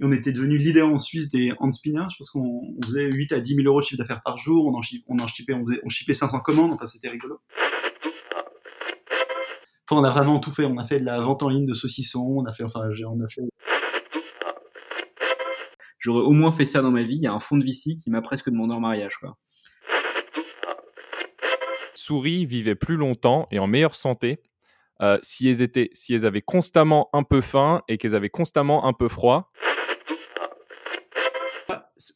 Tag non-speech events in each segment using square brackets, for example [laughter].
On était devenu leader en Suisse des hand spinners. Je pense qu'on faisait 8 à 10 000 euros de chiffre d'affaires par jour. On en, on on, faisait, on shippait 500 commandes. Enfin, c'était rigolo. Enfin, on a vraiment tout fait. On a fait de la vente en ligne de saucissons. On a fait, enfin, on a fait. J'aurais au moins fait ça dans ma vie. Il y a un fond de VC qui m'a presque demandé en mariage, quoi. Souris vivaient plus longtemps et en meilleure santé euh, si, elles étaient, si elles avaient constamment un peu faim et qu'elles avaient constamment un peu froid.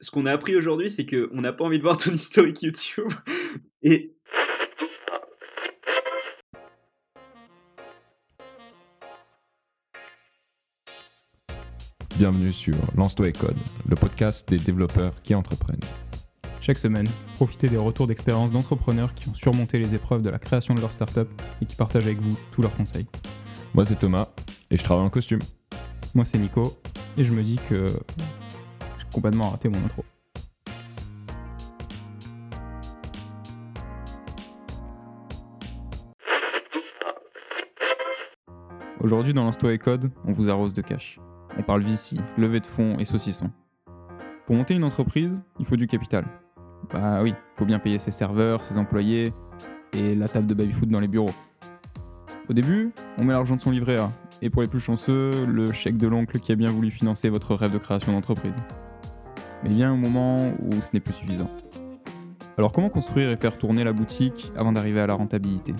Ce qu'on a appris aujourd'hui, c'est qu'on n'a pas envie de voir ton historique YouTube. [laughs] Et Bienvenue sur Lance-toi et Code, le podcast des développeurs qui entreprennent. Chaque semaine, profitez des retours d'expérience d'entrepreneurs qui ont surmonté les épreuves de la création de leur startup et qui partagent avec vous tous leurs conseils. Moi c'est Thomas et je travaille en costume. Moi c'est Nico et je me dis que complètement raté mon intro. Aujourd'hui dans Lance-toi et Code, on vous arrose de cash. On parle VC, levée de fonds et saucisson. Pour monter une entreprise, il faut du capital. Bah oui, faut bien payer ses serveurs, ses employés et la table de baby-foot dans les bureaux. Au début, on met l'argent de son livret A, et pour les plus chanceux, le chèque de l'oncle qui a bien voulu financer votre rêve de création d'entreprise. Mais vient un moment où ce n'est plus suffisant. Alors comment construire et faire tourner la boutique avant d'arriver à la rentabilité?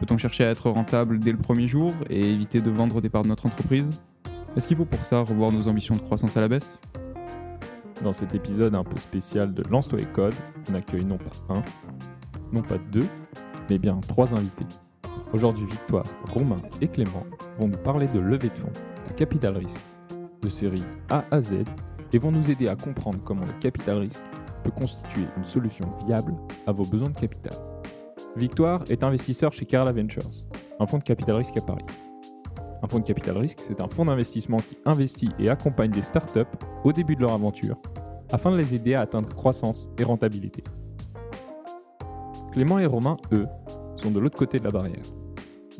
Peut-on chercher à être rentable dès le premier jour et éviter de vendre des parts de notre entreprise? Est-ce qu'il faut pour ça revoir nos ambitions de croissance à la baisse? Dans cet épisode un peu spécial de Lance-toi et Code, on accueille non pas un, non pas deux, mais bien trois invités. Aujourd'hui, Victoire, Romain et Clément vont nous parler de levée de fonds, de capital risque, de série A à Z, et vont nous aider à comprendre comment le capital risque peut constituer une solution viable à vos besoins de capital. Victoire est investisseur chez Carla Ventures, un fonds de capital risque à Paris. Un fonds de capital risque, c'est un fonds d'investissement qui investit et accompagne des startups au début de leur aventure afin de les aider à atteindre croissance et rentabilité. Clément et Romain, eux, sont de l'autre côté de la barrière.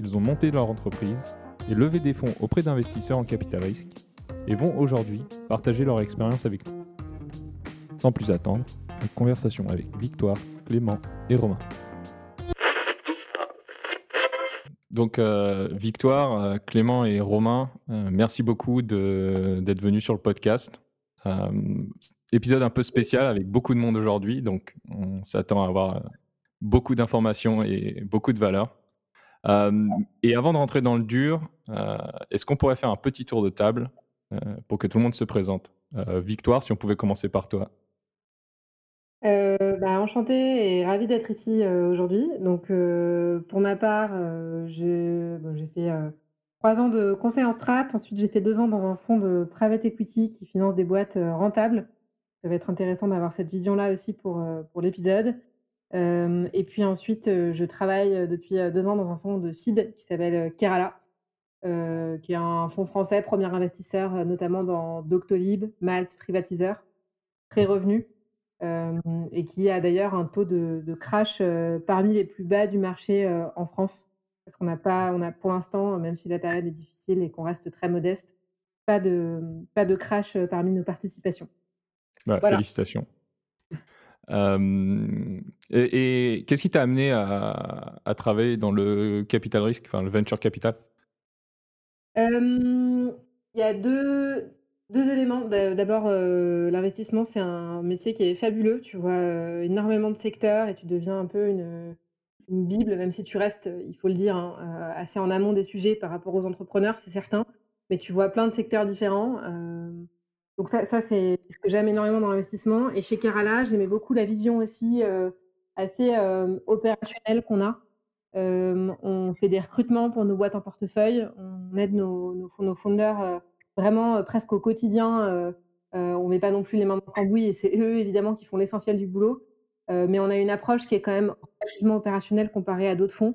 Ils ont monté leur entreprise et levé des fonds auprès d'investisseurs en capital risque et vont aujourd'hui partager leur expérience avec nous. Sans plus attendre, une conversation avec Victoire, Clément et Romain. Donc, euh, Victoire, euh, Clément et Romain, euh, merci beaucoup d'être venus sur le podcast. épisode un peu spécial avec beaucoup de monde aujourd'hui, donc on s'attend à avoir beaucoup d'informations et beaucoup de valeur. et avant de rentrer dans le dur, est-ce qu'on pourrait faire un petit tour de table pour que tout le monde se présente Victoire, si on pouvait commencer par toi. Euh, bah, enchantée et ravie d'être ici, euh, aujourd'hui. Donc, euh, pour ma part, j'ai fait, 3 ans de conseil en strat. Ensuite, j'ai fait 2 ans dans un fonds de private equity qui finance des boîtes, rentables. Ça va être intéressant d'avoir cette vision-là aussi pour, l'épisode. et puis ensuite, je travaille, depuis, 2 ans dans un fonds de seed qui s'appelle, Kerala, qui est un fonds français, premier investisseur, notamment dans Doctolib, Malte, Privatiseur, très revenu et qui a d'ailleurs un taux de crash, parmi les plus bas du marché, en France. Parce qu'on n'a pas on a pour l'instant, même si la période est difficile et qu'on reste très modeste, pas de pas de crash, parmi nos participations. Bah, félicitations. et qu'est-ce qui t'a amené à travailler dans le capital risque, enfin le venture capital? Il y a deux deux éléments. d'abord, euh, l'investissement, c'est un métier qui est fabuleux. Tu vois, euh, énormément de secteurs et tu deviens un peu une, bible, même si tu restes, il faut le dire, hein, euh, assez en amont des sujets par rapport aux entrepreneurs, c'est certain. Mais tu vois plein de secteurs différents, donc ça, c'est ce que j'aime énormément dans l'investissement et chez Kerala, j'aimais beaucoup la vision aussi, assez, opérationnelle qu'on a. on fait des recrutements pour nos boîtes en portefeuille, on aide nos nos nos fondeurs, vraiment presque au quotidien. on met pas non plus les mains dans le cambouis et c'est eux évidemment qui font l'essentiel du boulot. mais on a une approche qui est quand même relativement opérationnelle comparée à d'autres fonds.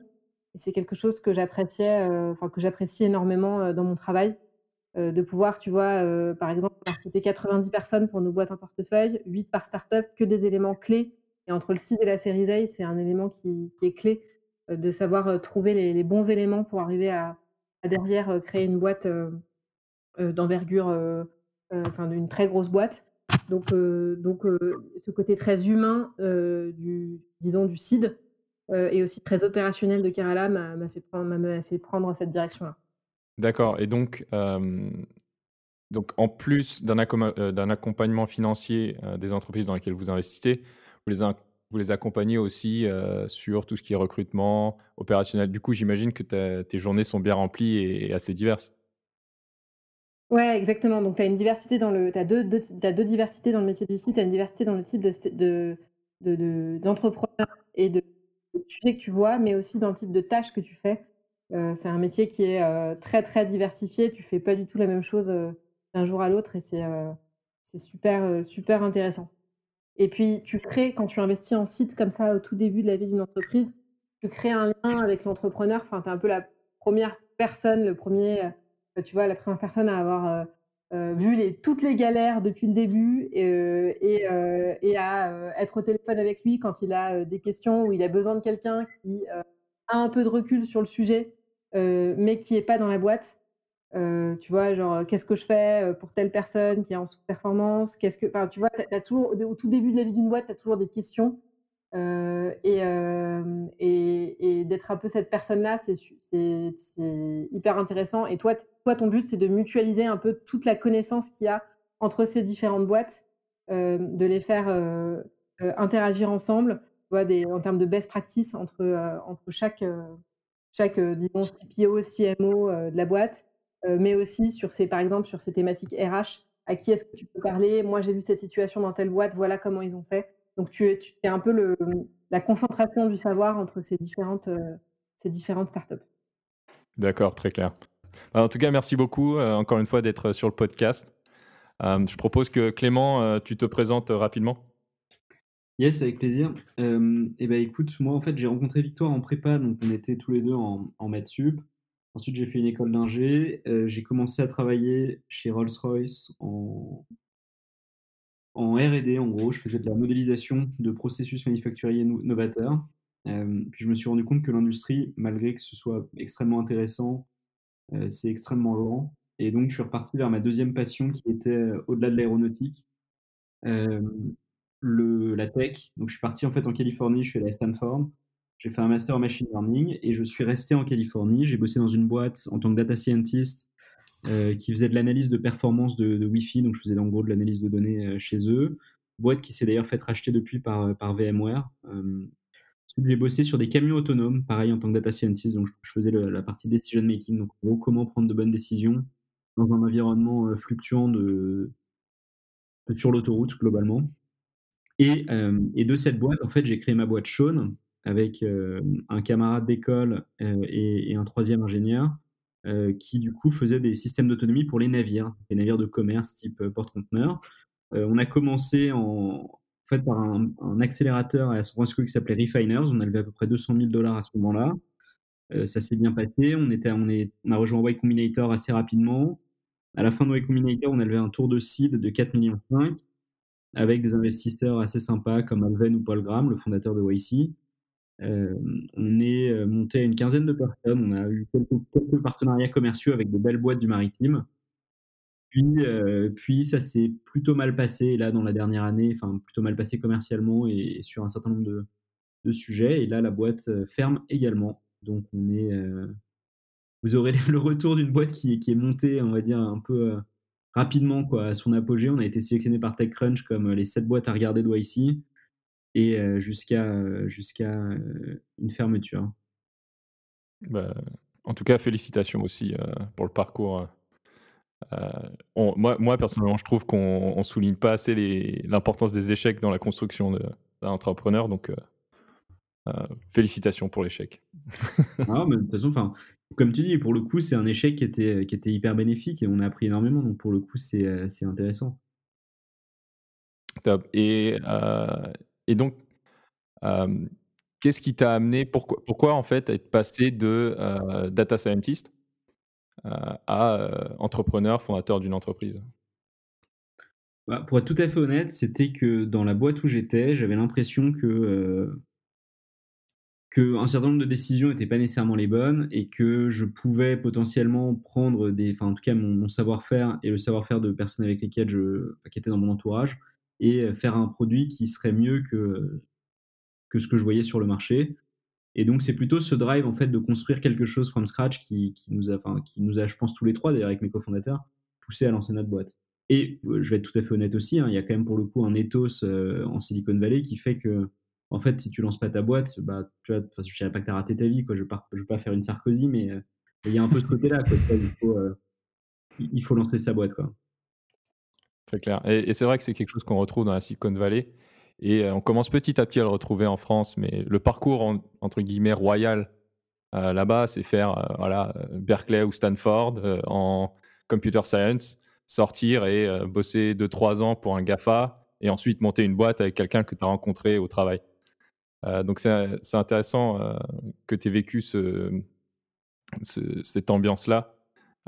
Et c'est quelque chose que j'appréciais, enfin que j'apprécie énormément dans mon travail, de pouvoir, tu vois, par exemple, recruter 90 personnes pour nos boîtes en portefeuille, 8 par startup, que des éléments clés. Et entre le seed et la série A, c'est un élément qui, est clé, de savoir trouver les, bons éléments pour arriver à, derrière créer une boîte d'envergure enfin d'une très grosse boîte. Donc, donc ce côté très humain du, disons, du CID et aussi très opérationnel de Kerala m'a fait, prendre, fait prendre cette direction-là. D'accord. Et donc, donc en plus d'un accompagnement financier des entreprises dans lesquelles vous investissez, vous les, vous les accompagnez aussi sur tout ce qui est recrutement, opérationnel. Du coup, j'imagine que tes journées sont bien remplies et assez diverses. Ouais, exactement. Donc tu as une diversité dans le as deux deux diversités dans le métier du site. Tu as une diversité dans le type de de de d'entrepreneur et de sujets que tu vois, mais aussi dans le type de tâches que tu fais. c'est un métier qui est, très, très diversifié. Tu fais pas du tout la même chose, d'un jour à l'autre et c'est, c'est super, super intéressant. Et puis tu crées quand tu investis en site comme ça au tout début de la vie d'une entreprise, tu crées un lien avec l'entrepreneur. Enfin, tu es un peu la première personne, le premier tu vois, la première personne à avoir vu les, toutes les galères depuis le début et, et, à être au téléphone avec lui quand il a des questions ou il a besoin de quelqu'un qui a un peu de recul sur le sujet, mais qui n'est pas dans la boîte. Tu vois, genre, qu'est-ce que je fais pour telle personne qui est en sous-performance? Qu'est-ce que, tu vois, as toujours, au tout début de la vie d'une boîte, tu as toujours des questions et, et, d'être un peu cette personne-là, c'est hyper intéressant. Et toi, toi ton but, c'est de mutualiser un peu toute la connaissance qu'il y a entre ces différentes boîtes, de les faire interagir ensemble, des, en termes de best practice entre, entre chaque, chaque disons, CPO, CMO de la boîte, mais aussi sur ces, par exemple, sur ces thématiques RH. À qui est-ce que tu peux parler? Moi, j'ai vu cette situation dans telle boîte, voilà comment ils ont fait. Donc, tu es, tu es un peu le, la concentration du savoir entre ces différentes, euh, ces différentes startups. D'accord, très clair. Bah, en tout cas, merci beaucoup euh, encore une fois d'être sur le podcast. Euh, je propose que Clément, tu te présentes rapidement. Yes, avec plaisir. et eh ben, écoute, moi en fait j'ai rencontré Victoire en prépa, donc on était tous les deux en, en maths sup. Ensuite j'ai fait une école d'ingé. j'ai commencé à travailler chez Rolls-Royce en, R&D, en gros, je faisais de la modélisation de processus manufacturiers novateurs. Euh, puis je me suis rendu compte que l'industrie, malgré que ce soit extrêmement intéressant, euh, c'est extrêmement lent. Et donc, je suis reparti vers ma deuxième passion qui était euh, au-delà de l'aéronautique, la tech. Donc, je suis parti en fait en Californie, je suis allé à Stanford. J'ai fait un master en machine learning et je suis resté en Californie. J'ai bossé dans une boîte en tant que data scientist euh, qui faisait de l'analyse de performance de, Wi-Fi, donc je faisais en gros de l'analyse de données euh, chez eux. Boîte qui s'est d'ailleurs fait racheter depuis par, euh, par VMware. j'ai bossé sur des camions autonomes, pareil en tant que data scientist, donc je, faisais la partie decision making, donc en gros comment prendre de bonnes décisions dans un environnement fluctuant de, sur l'autoroute globalement. Et, et, de cette boîte, en fait, j'ai créé ma boîte Sean avec un camarade d'école et, un troisième ingénieur qui du coup faisait des systèmes d'autonomie pour les navires, les navires de commerce type porte-conteneurs. On a commencé en, fait par un, accélérateur à San Francisco qui s'appelait Refiners. On a levé à peu près 200 000 dollars à ce moment-là. ça s'est bien passé. On, était, on, est, on a rejoint Y Combinator assez rapidement. À la fin de Y Combinator, on a levé un tour de seed de 4 millions avec des investisseurs assez sympas comme Alven ou Paul Graham, le fondateur de YC. Euh, on est euh, monté à une quinzaine de personnes. On a eu quelques, partenariats commerciaux avec de belles boîtes du maritime. Puis, euh, puis ça s'est plutôt mal passé là dans la dernière année, enfin plutôt mal passé commercialement et, sur un certain nombre de, sujets. Et là, la boîte ferme également. Donc on est, vous aurez le retour d'une boîte qui, qui, est montée, on va dire un peu rapidement quoi, à son apogée. On a été sélectionné par TechCrunch comme les 7 boîtes à regarder de YC et jusqu'à jusqu'à une fermeture. Bah, en tout cas, félicitations aussi pour le parcours. moi, moi, personnellement, je trouve qu'on ne souligne pas assez l'importance des échecs dans la construction d'un entrepreneur. Donc, félicitations pour l'échec. [laughs] ah, de toute façon, comme tu dis, pour le coup, c'est un échec qui était, qui était hyper bénéfique et on a appris énormément. Donc, pour le coup, c'est intéressant. Top. Et, et donc, qu'est-ce qui t'a amené pourquoi pourquoi en fait être passé de, data scientist, à, entrepreneur, fondateur d'une entreprise? Bah, pour être tout à fait honnête, c'était que dans la boîte où j'étais, j'avais l'impression que, qu'un certain nombre de décisions n'étaient pas nécessairement les bonnes et que je pouvais potentiellement prendre des, enfin en tout cas mon, mon savoir-faire et le savoir-faire de personnes avec lesquelles je, qui étaient dans mon entourage et faire un produit qui serait mieux que que ce que je voyais sur le marché. Et donc c'est plutôt ce drive en fait de construire quelque chose from scratch qui, qui nous a, enfin qui nous a, je pense tous les trois d'ailleurs avec mes cofondateurs, poussé à lancer notre boîte. Et je vais être tout à fait honnête aussi, hein, il y a quand même pour le coup un ethos en Silicon Valley qui fait que en fait, si tu lances pas ta boîte, bah, tu vois, je dirais pas que tu as raté ta vie, quoi. Je ne veux, pas faire une Sarkozy, mais il y a un peu ce côté-là, il, faut, il faut lancer sa boîte, quoi. Très clair. Et, c'est vrai que c'est quelque chose qu'on retrouve dans la Silicon Valley. Et euh, on commence petit à petit à le retrouver en France, mais le parcours, entre guillemets, royal là-bas, c'est faire voilà, Berkeley ou Stanford en computer science, sortir et bosser 2-3 ans pour un GAFA, et ensuite monter une boîte avec quelqu'un que tu as rencontré au travail. Euh, donc c'est intéressant euh, que tu aies vécu ce, cette ambiance-là.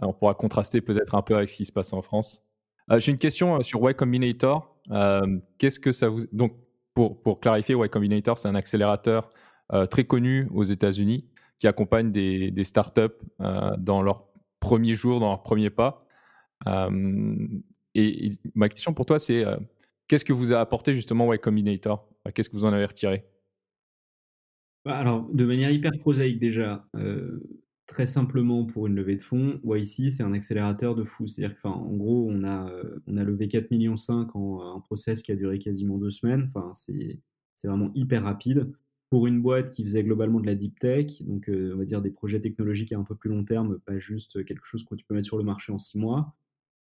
On pourra contraster peut-être un peu avec ce qui se passe en France. Euh, j'ai une question sur Y Combinator. Qu'est-ce que ça vous... Donc pour, pour clarifier, Y Combinator, c'est un accélérateur très connu aux États-Unis qui accompagne des, des startups dans leurs premiers jours, dans leurs premiers pas. et, ma question pour toi, c'est qu'est-ce que vous a apporté justement Y Combinator? Qu'est-ce que vous en avez retiré? Bah, alors, de manière hyper prosaïque déjà, euh, très simplement pour une levée de fonds, YC, c'est un accélérateur de fou. C'est-à-dire qu'en gros, on a, euh, on a levé 4,5 millions en un process qui a duré quasiment deux semaines. Enfin, c'est vraiment hyper rapide. Pour une boîte qui faisait globalement de la deep tech, donc euh, on va dire des projets technologiques à un peu plus long terme, pas juste quelque chose que tu peux mettre sur le marché en six mois.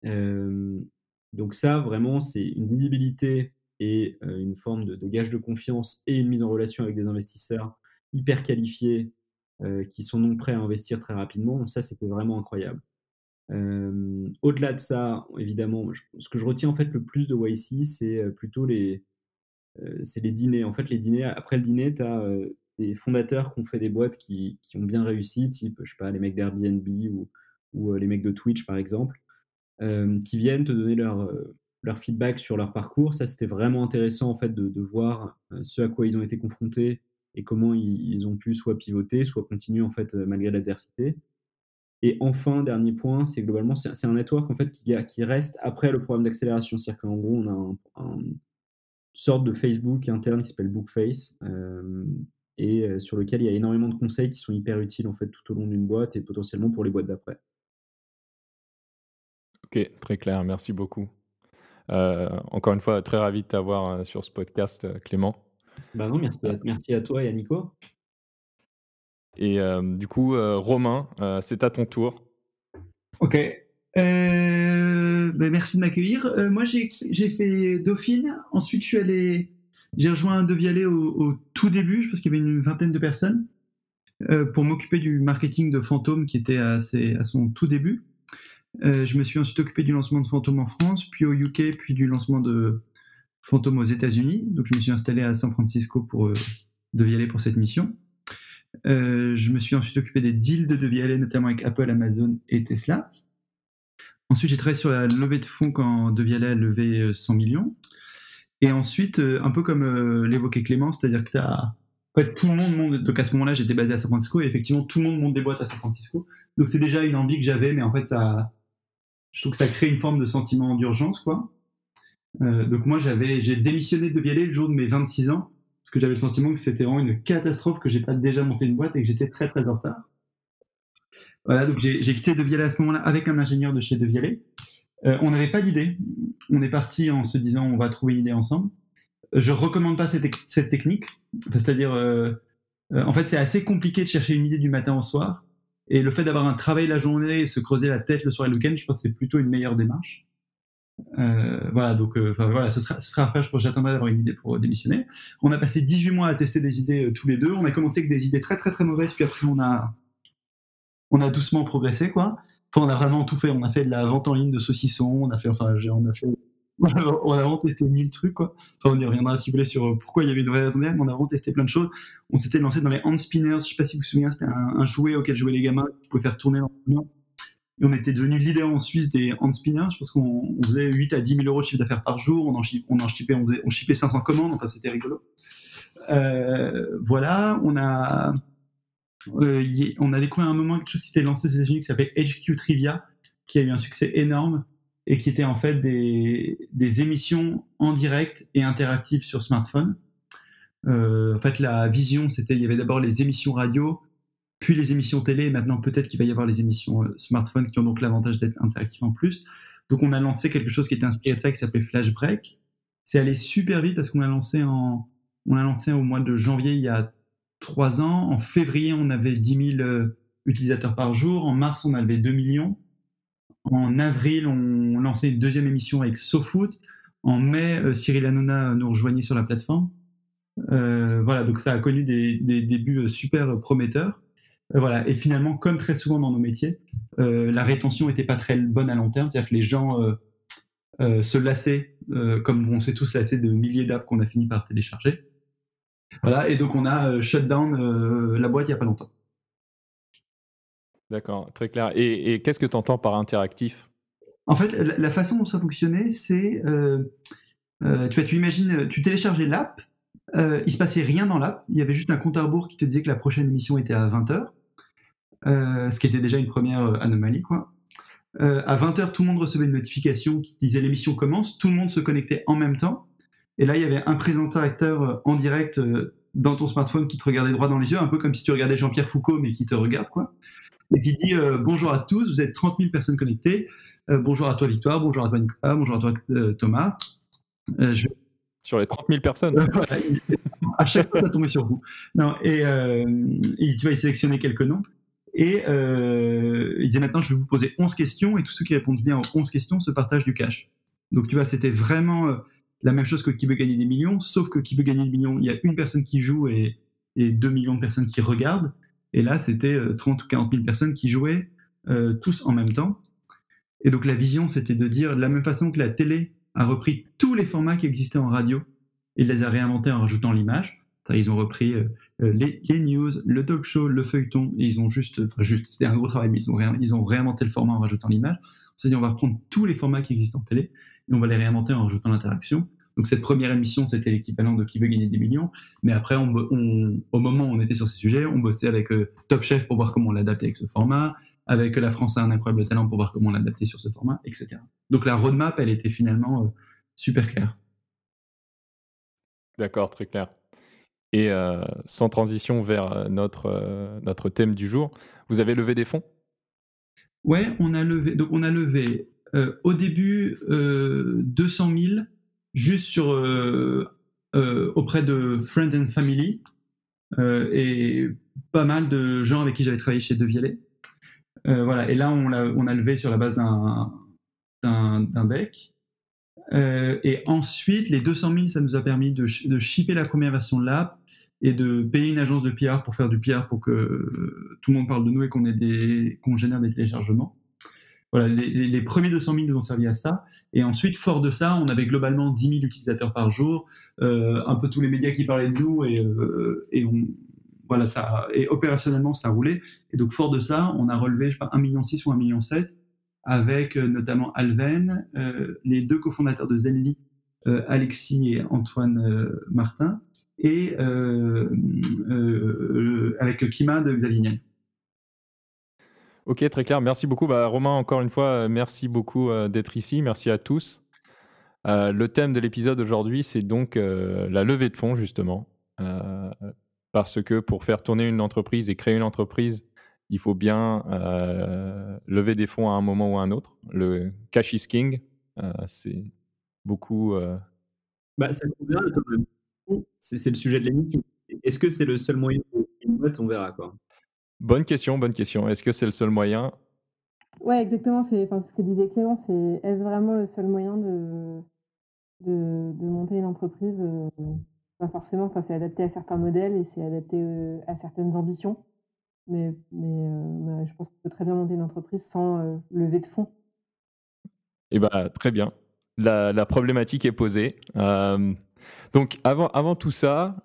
donc ça, vraiment, c'est une visibilité et une forme de, gage de confiance et une mise en relation avec des investisseurs hyper qualifiés qui sont donc prêts à investir très rapidement. Ça, c'était vraiment incroyable. Au-delà de ça, évidemment, ce que je retiens en fait le plus de YC, c'est plutôt les, c'est les dîners. En fait, les dîners, après le dîner, tu as des fondateurs qui ont fait des boîtes qui, ont bien réussi, type, je sais pas, les mecs d'Airbnb ou, les mecs de Twitch, par exemple, qui viennent te donner leur, leur feedback sur leur parcours. Ça, c'était vraiment intéressant en fait de, voir euh, ce à quoi ils ont été confrontés et comment ils, ont pu soit pivoter, soit continuer en fait euh, malgré l'adversité. Et enfin, dernier point, c'est globalement c'est un network fait qui, reste après le programme d'accélération. C'est-à-dire qu'en gros, on a une sorte de Facebook interne qui s'appelle Bookface euh, et sur lequel il y a énormément de conseils qui sont hyper utiles en fait tout au long d'une boîte et potentiellement pour les boîtes d'après. Ok, très clair, merci beaucoup. Euh, encore une fois, très ravi de t'avoir euh, sur ce podcast, euh, Clément. Bah non, merci à, merci à toi et à Nico. Et du coup, Romain, c'est à ton tour. Ok. Bah, merci de m'accueillir. moi, j'ai fait Dauphine. Ensuite, je suis allé. J'ai rejoint Devialet au, au tout début, je pense qu'il y avait une vingtaine de personnes, pour m'occuper du marketing de Fantôme qui était à, à son tout début. Euh, je me suis ensuite occupé du lancement de Phantom en France, puis au UK, puis du lancement de Phantom aux États-Unis. Donc je me suis installé à San Francisco pour euh, Devialet pour cette mission. Euh, je me suis ensuite occupé des deals de Devialet, notamment avec Apple, Amazon et Tesla. Ensuite, j'ai travaillé sur la levée de fonds quand Devialet a levé 100 millions. Et ensuite, un peu comme l'évoquait Clément, c'est-à-dire que tout le monde monte. Donc à ce moment-là, j'étais basé à San Francisco et effectivement, tout le monde monte des boîtes à San Francisco. Donc c'est déjà une envie que j'avais, mais en fait, je trouve que ça crée une forme de sentiment d'urgence, quoi. Euh, donc moi, j'avais, j'ai démissionné de Vialet le jour de mes 26 ans, parce que j'avais le sentiment que c'était vraiment une catastrophe, que j'ai pas déjà monté une boîte et que j'étais très très en retard. Voilà, donc j'ai quitté De Vialet à ce moment-là avec un ingénieur de chez De Vialet. Euh, on n'avait pas d'idée. On est parti en se disant on va trouver une idée ensemble. Je recommande pas cette, cette technique, c'est-à-dire, euh, en fait, c'est assez compliqué de chercher une idée du matin au soir. Et le fait d'avoir un travail la journée et se creuser la tête le soir et le week-end, je pense que c'est plutôt une meilleure démarche. Euh, voilà, donc euh, voilà, ce sera, ce sera à faire. Je j'attendrai d'avoir une idée pour démissionner. On a passé 18 mois à tester des idées euh, tous les deux. On a commencé avec des idées très très très mauvaises, puis après on a, on a doucement progressé quoi. On a vraiment tout fait. On a fait de la vente en ligne de saucissons. On a fait, enfin, on a fait [laughs] on a vraiment testé mille trucs, quoi. On y reviendra si vous voulez sur euh, pourquoi il y avait une vraie raison mais on a vraiment testé plein de choses. On s'était lancé dans les hand spinners, je sais pas si vous vous souvenez, c'était un, jouet auquel jouaient les gamins, qui pouvait faire tourner l'entraînement. On était devenu leader en Suisse des hand spinners. Je pense qu'on faisait 8 à 10 000 euros de chiffre d'affaires par jour. On en, on en shippait, on, on 500 commandes. Enfin, c'était rigolo. Euh, voilà, on a, euh, on a découvert un moment quelque chose qui était lancé aux États-Unis qui s'appelait HQ Trivia, qui a eu un succès énorme et qui était en fait des, des émissions en direct et interactives sur smartphone. Euh, en fait, la vision, c'était il y avait d'abord les émissions radio, puis les émissions télé, et maintenant peut-être qu'il va y avoir les émissions euh, smartphone qui ont donc l'avantage d'être interactives en plus. Donc on a lancé quelque chose qui était inspiré de ça, qui s'appelait Flash Break. C'est allé super vite parce qu'on a lancé en, on a lancé au mois de janvier il y a trois ans. En février, on avait 10 000 euh, utilisateurs par jour. En mars, on avait 2 millions. En avril, on lançait une deuxième émission avec SoFoot. En mai, euh, Cyril Hanouna nous rejoignait sur la plateforme. Euh, voilà, donc ça a connu des, débuts super prometteurs. Voilà, et finalement, comme très souvent dans nos métiers, la rétention n'était pas très bonne à long terme, c'est-à-dire que les gens se lassaient, comme on s'est tous lassés de milliers d'apps qu'on a fini par télécharger. Voilà, et donc on a shut down la boîte il n'y a pas longtemps. D'accord, très clair. Et, qu'est-ce que tu entends par interactif? En fait, la, façon dont ça fonctionnait, c'est. Euh, euh, tu vois, tu imagines, tu téléchargeais l'app, euh, il se passait rien dans l'app, il y avait juste un compte à rebours qui te disait que la prochaine émission était à 20h, ce qui était déjà une première anomalie, quoi. à 20h, tout le monde recevait une notification qui disait l'émission commence, tout le monde se connectait en même temps, et là, il y avait un présentateur en direct dans ton smartphone qui te regardait droit dans les yeux, un peu comme si tu regardais Jean-Pierre Foucault, mais qui te regarde, quoi et qui dit euh, bonjour à tous, vous êtes 30 000 personnes connectées. Euh, bonjour à toi Victoire, bonjour à toi Nicolas, bonjour à toi euh, Thomas. Sur les 30 000 personnes. [laughs] à chaque fois, ça tombait sur vous. Non, et, tu vas y sélectionner quelques noms. Et il dit maintenant, je vais vous poser 11 questions et tous ceux qui répondent bien aux 11 questions se partagent du cash. Donc tu vois, c'était vraiment la même chose que qui veut gagner des millions, sauf que qui veut gagner des millions, il y a une personne qui joue et, et 2 millions de personnes qui regardent. Et là, c'était 30 euh, ou 40 000 personnes qui jouaient euh, tous en même temps. Et donc la vision, c'était de dire, de la même façon que la télé a repris tous les formats qui existaient en radio et les a réinventés en rajoutant l'image. Ils ont repris euh, les, news, le talk show, le feuilleton, et ils ont juste, enfin juste, c'était un gros travail, mais ils ont, ils ont réinventé le format en rajoutant l'image. On s'est dit, on va reprendre tous les formats qui existent en télé et on va les réinventer en rajoutant l'interaction. Donc cette première émission, c'était l'équivalent de Qui veut gagner des millions. Mais après, au moment où on était sur ces sujets, on bossait avec euh, Top Chef pour voir comment on l'adaptait avec ce format, avec La France a un incroyable talent pour voir comment on l'adaptait sur ce format, etc. Donc la roadmap, elle était finalement euh, super claire. D'accord, très clair. Et euh, sans transition vers notre, notre thème du jour, vous avez levé des fonds? Ouais, on a levé. Donc on a levé au début 200 000 juste euh, euh, auprès de Friends and Family euh, et pas mal de gens avec qui j'avais travaillé chez De voilà, et là, on a, on a levé sur la base d'un bec. Et ensuite, les 200 000, ça nous a permis de, de shipper la première version de l'app et de payer une agence de PR pour faire du PR pour que tout le monde parle de nous et qu'on génère des téléchargements. Voilà, les, premiers 200 000 nous ont servi à ça. Et ensuite, fort de ça, on avait globalement 10 000 utilisateurs par jour, euh, un peu tous les médias qui parlaient de nous, et, euh, voilà, ça, et opérationnellement, ça roulait. Et donc, fort de ça, on a relevé, je sais pas, 1,6 million ou 1,7 million avec euh, notamment Alven, les deux cofondateurs de Zenly, Alexis et Antoine Martin, et avec Kima de Xavier. Ok, très clair. Merci beaucoup. Bah, Romain, encore une fois, euh, merci beaucoup euh, d'être ici. Merci à tous. Euh, le thème de l'épisode aujourd'hui, c'est donc la levée de fonds, justement. parce que pour faire tourner une entreprise et créer une entreprise, il faut bien lever des fonds à un moment ou à un autre. Le cash is king, c'est beaucoup. Bah, ça C'est le sujet de l'émission. Est-ce que c'est le seul moyen de On verra. Quoi. Bonne question, bonne question. Est-ce que c'est le seul moyen? Ouais, exactement. C'est ce que disait Clément. C'est est-ce vraiment le seul moyen de, de, monter une entreprise? Euh, Pas forcément. Enfin, c'est adapté à certains modèles et c'est adapté euh, à certaines ambitions. Mais, je pense qu'on peut très bien monter une entreprise sans lever de fonds. Eh bah, très bien. La, problématique est posée. donc, avant, tout ça,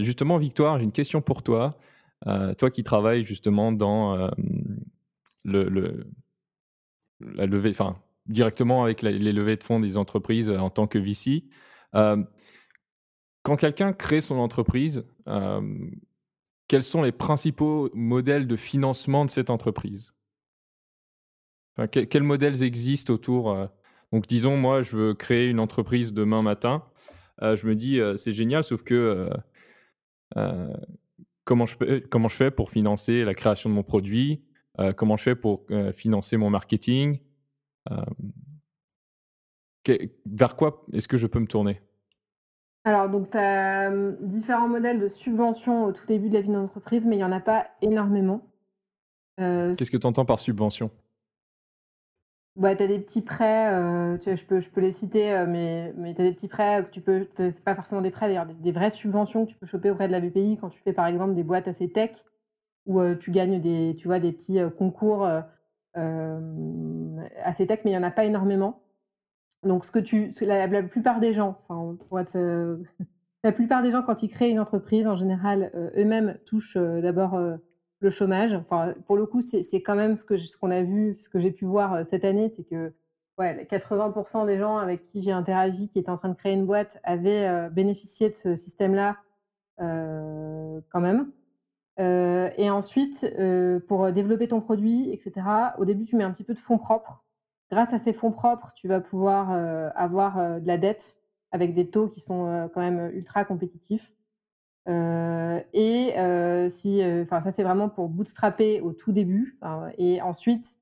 justement, Victoire, j'ai une question pour toi. Toi qui travailles justement dans le, levée, enfin directement avec les levées de fonds des entreprises en tant que VC, quand quelqu'un crée son entreprise, quels sont les principaux modèles de financement de cette entreprise? Quels modèles existent autour Donc, disons, moi, je veux créer une entreprise demain matin. je me dis, c'est génial, sauf que comment, je, comment je fais pour financer la création de mon produit? Comment je fais pour financer mon marketing? Vers quoi est-ce que je peux me tourner? Alors, donc, tu as différents modèles de subvention au tout début de la vie d'entreprise, mais il n'y en a pas énormément. Qu'est-ce que tu entends par subvention? Bah, tu as des petits prêts, tu je peux, je peux les citer, mais, mais tu as des petits prêts que tu peux, pas forcément des prêts d'ailleurs, des, vraies subventions que tu peux choper auprès de la BPI quand tu fais par exemple des boîtes assez tech, où tu gagnes des, tu vois, des petits concours assez tech, mais il n'y en a pas énormément. Donc, ce que tu, la, la plupart des gens, enfin, euh, [laughs] la plupart des gens, quand ils créent une entreprise, en général, euh, eux-mêmes touchent euh, d'abord le chômage. Enfin, pour le coup, c'est quand même ce que ce qu'on a vu, ce que j'ai pu voir cette année, c'est que ouais, 80% des gens avec qui j'ai interagi, qui étaient en train de créer une boîte, avaient bénéficié de ce système-là quand même. et ensuite, pour développer ton produit, etc., au début, tu mets un petit peu de fonds propres grâce à ces fonds propres, tu vas pouvoir euh, avoir euh, de la dette avec des taux qui sont euh, quand même ultra compétitifs. et si, enfin, ça c'est vraiment pour bootstrapper au tout début. Et ensuite,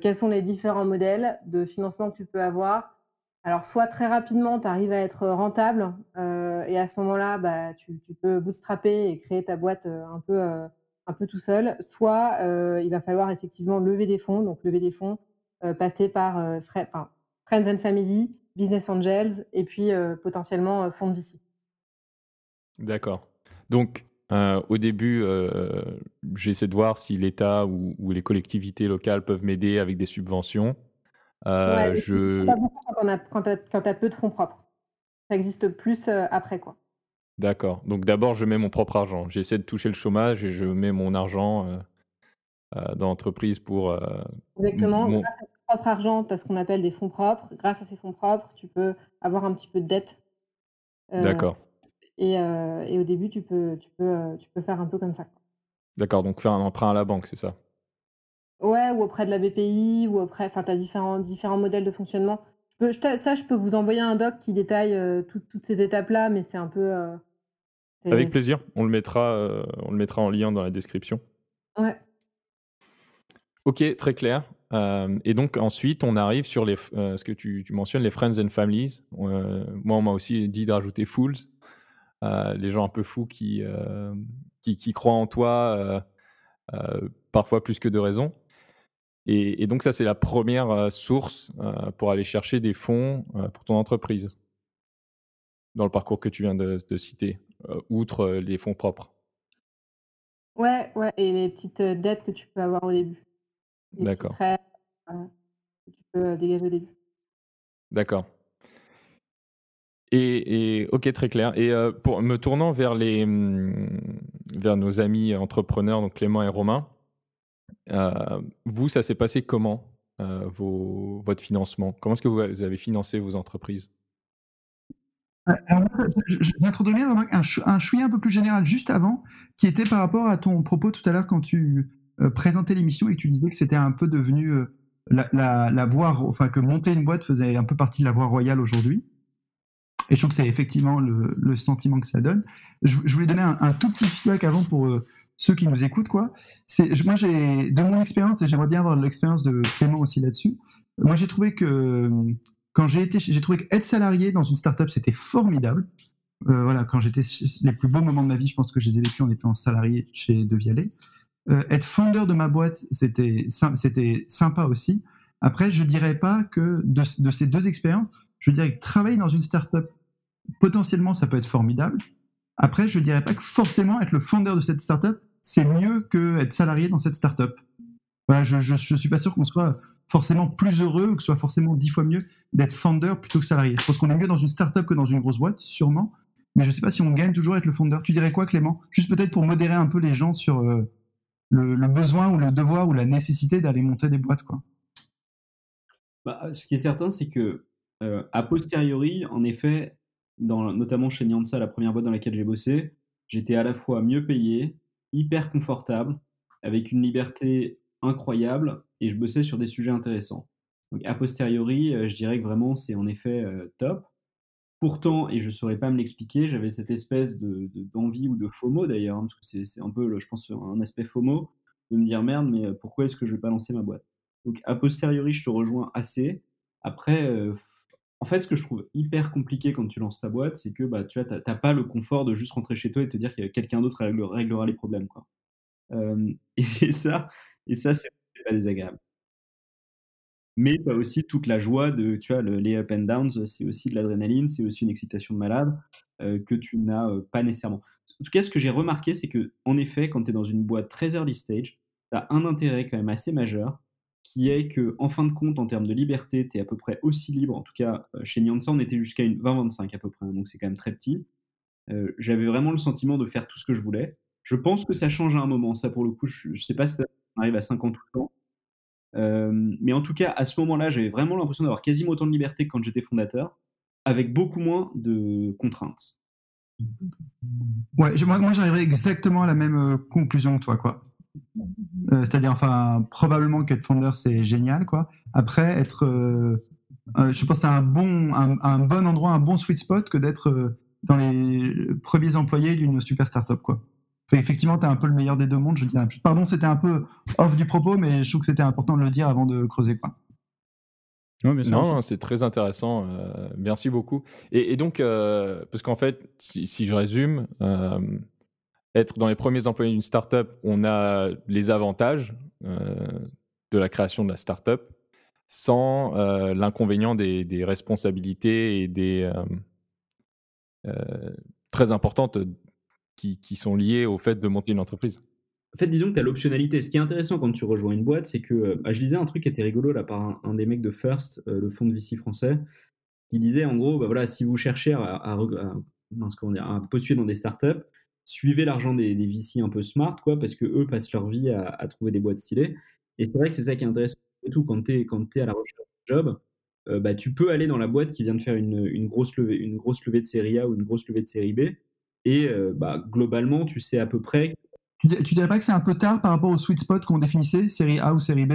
quels sont les différents modèles de financement que tu peux avoir? Alors, soit très rapidement, tu arrives à être rentable, et à ce moment-là, bah, tu, peux bootstrapper et créer ta boîte un peu, un peu tout seul. Soit il va falloir effectivement lever des fonds. Donc, lever des fonds, passer par euh, Friends and Family, Business Angels et puis euh, potentiellement fonds de VC. D'accord. Donc, au début, j'essaie de voir si l'État ou, les collectivités locales peuvent m'aider avec des subventions. je... Quand tu as, peu de fonds propres. Ça existe plus après, quoi. D'accord. Donc d'abord, je mets mon propre argent. J'essaie de toucher le chômage et je mets mon argent euh, dans l'entreprise pour. Euh, Exactement. Grâce à ton propre argent, tu as ce qu'on appelle des fonds propres. Grâce à ces fonds propres, tu peux avoir un petit peu de dette. Euh, D'accord. Et, et, au début, tu peux, tu, peux, tu peux faire un peu comme ça. D'accord, donc faire un emprunt à la banque, c'est ça? Ouais, ou auprès de la BPI, ou auprès. Enfin, tu as différents, différents modèles de fonctionnement. Je peux, ça, je peux vous envoyer un doc qui détaille toutes ces étapes-là, mais c'est un peu. Avec plaisir, on le, mettra, on le mettra en lien dans la description. Ouais. Ok, très clair. Euh, et donc ensuite, on arrive sur les, euh, ce que tu, mentionnes, les friends and families. Euh, moi, on m'a aussi dit de rajouter fools, les gens un peu fous qui, qui, croient en toi, parfois plus que de raison. Et, donc ça, c'est la première source pour aller chercher des fonds pour ton entreprise dans le parcours que tu viens de, de citer, outre les fonds propres. Ouais, ouais, et les petites dettes que tu peux avoir au début. D'accord. tu peux dégager au début. D'accord. Et, ok, très clair. Et pour me tournant vers les mmh, vers nos amis entrepreneurs, donc Clément et Romain, vous, ça s'est passé comment vos, votre financement? Comment est-ce que vous avez financé vos entreprises? Alors, j'introduirais un, un, un chouïa un peu plus général juste avant, qui était par rapport à ton propos tout à l'heure quand tu euh, présenter l'émission et tu disais que c'était un peu devenu euh, la, voie, enfin que monter une boîte faisait un peu partie de la voie royale aujourd'hui. Et je trouve que c'est effectivement le, sentiment que ça donne. Je, voulais donner un, tout petit feedback avant pour euh, ceux qui nous écoutent, quoi. Moi, j'ai, de mon expérience, et j'aimerais bien avoir l'expérience de Clément aussi là-dessus. Moi, j'ai trouvé que quand j'ai été, j'ai trouvé qu'être salarié dans une startup, c'était formidable. Euh, voilà, quand j'étais les plus beaux moments de ma vie, je pense que je les ai vécus en étant salarié chez De. Euh, être founder de ma boîte, c'était sympa aussi. Après, je dirais pas que de, de ces deux expériences, je dirais que travailler dans une startup, potentiellement, ça peut être formidable. Après, je dirais pas que forcément être le founder de cette startup, c'est mieux que être salarié dans cette startup. Voilà, je, je, je suis pas sûr qu'on soit forcément plus heureux ou que ce soit forcément dix fois mieux d'être founder plutôt que salarié. Je pense qu'on est mieux dans une startup que dans une grosse boîte, sûrement. Mais je sais pas si on gagne toujours à être le founder. Tu dirais quoi, Clément? Juste peut-être pour modérer un peu les gens sur euh, le, besoin ou le devoir ou la nécessité d'aller monter des boîtes quoi. Bah, ce qui est certain, c'est que euh, a posteriori, en effet, dans, notamment chez Nianza, la première boîte dans laquelle j'ai bossé, j'étais à la fois mieux payé, hyper confortable, avec une liberté incroyable, et je bossais sur des sujets intéressants. Donc a posteriori, euh, je dirais que vraiment c'est en effet euh, top. Pourtant, et je ne saurais pas me l'expliquer, j'avais cette espèce de, d'envie ou de FOMO d'ailleurs, hein, parce que c'est, un peu, je pense, un aspect FOMO, de me dire merde, mais euh, pourquoi est-ce que je vais pas lancer ma boîte? Donc a posteriori, je te rejoins assez. Après, en fait, ce que je trouve hyper compliqué quand tu lances ta boîte, c'est que bah, tu n'as pas le confort de juste rentrer chez toi et te dire que quelqu'un d'autre réglera les problèmes. Quoi. [laughs] ça, et ça c'est pas désagréable. Mais tu as aussi toute la joie de, tu vois, le, les up and downs, c'est aussi de l'adrénaline, c'est aussi une excitation de malade que tu n'as pas nécessairement. En tout cas, ce que j'ai remarqué, c'est que en effet, quand tu es dans une boîte très early stage, tu as un intérêt quand même assez majeur, qui est que, en fin de compte, en termes de liberté, tu es à peu prprès aussi libre. En tout cas, chez Nyansa, on était jusqu'à une 20-25 à peu près, hein, donc c'est quand même très petit. J'avais vraiment le sentiment de faire tout ce que je voulais. Je pense que ça change à un moment. Ça, pour le coup, je ne sais pas si ça arrive à 50 ans. Mais en tout cas, à ce moment-là, j'avais vraiment l'impression d'avoir quasiment autant de liberté que quand j'étais fondateur, avec beaucoup moins de contraintes. Ouais, moi, moi j'arriverais exactement à la même conclusion que toi, quoi. Euh, c'est-à-dire, enfin, probablement qu'être founder, c'est génial, quoi. Après, être, euh, euh, je pense, c'est un bon, un, bon endroit, un bon sweet spot que d'être dans les premiers employés d'une super startup, quoi. Effectivement, tu as un peu le meilleur des deux mondes, je dirais. Pardon, c'était un peu off du propos, mais je trouve que c'était important de le dire avant de creuser, quoi. non, c'est très intéressant. merci beaucoup. Et, donc, parce qu'en fait, si, si je résume, être dans les premiers employés d'une startup, on a les avantages euh, de la création de la startup sans euh, l'inconvénient des, responsabilités et des euh, très importantes qui, sont liées au fait de monter une entreprise. En fait, disons que tu as l'optionnalité. Ce qui est intéressant quand tu rejoins une boîte, c'est que bah, je lisais un truc qui était rigolo là par un, des mecs de First, le fonds de VC français, qui disait en gros, bah, voilà, si vous cherchez à, à, à dans des startups, suivez l'argent des, des, VC un peu smart, quoi, parce que eux passent leur vie à, trouver des boîtes stylées. Et c'est vrai que c'est ça qui est intéressant. tout, quand tu es, à la recherche de job, euh, bah, tu peux aller dans la boîte qui vient de faire une grosse levée de série A ou une grosse levée de série B. Et euh, bah, globalement, tu sais à peu près. Tu, tu dirais pas que c'est un peu tard par rapport au sweet spot qu'on définissait, série A ou série B?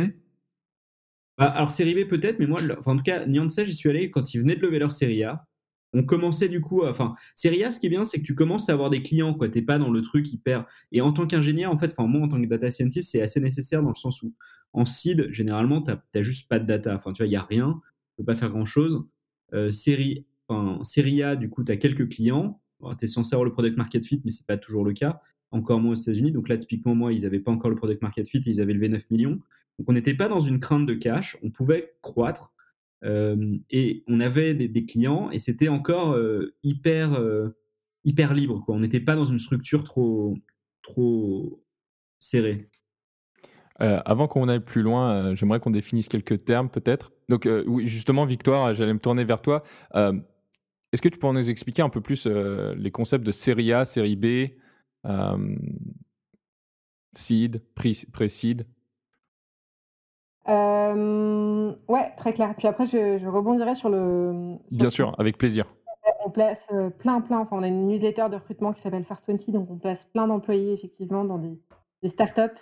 Bah, Alors, série B peut-être, mais moi, enfin, en tout cas, Nianza, j'y suis allé quand ils venaient de lever leur série A on commençait du coup, enfin, Seria, ce qui est bien, c'est que tu commences à avoir des clients, quoi. T'es pas dans le truc hyper. Et en tant qu'ingénieur, en fait, enfin, moi, en tant que data scientist, c'est assez nécessaire dans le sens où, en seed, généralement, tu n'as juste pas de data. Enfin, tu vois, il n'y a rien, tu peux pas faire grand chose. Euh, série, enfin, Seria, du coup, tu as quelques clients. Tu es censé avoir le product market fit, mais c'est pas toujours le cas. Encore moins aux États-Unis. Donc là, typiquement, moi, ils n'avaient pas encore le product market fit et ils avaient levé 9 millions. Donc on n'était pas dans une crainte de cash, on pouvait croître et on avait des, clients et c'était encore hyper, hyper libre. Quoi. On n'était pas dans une structure trop, trop serrée. avant qu'on aille plus loin, j'aimerais qu'on définisse quelques termes peut-être. Donc oui, justement, Victoire, j'allais me tourner vers toi. Est-ce que tu pourrais nous expliquer un peu plus les concepts de série A, série B, seed, pré-seed? Euh, ouais, très clair. Puis après, je, je rebondirai sur le. Bien sûr, avec plaisir. On place euh, plein, plein. Enfin, on a une newsletter de recrutement qui s'appelle First 20, donc on place plein d'employés effectivement dans des, des startups.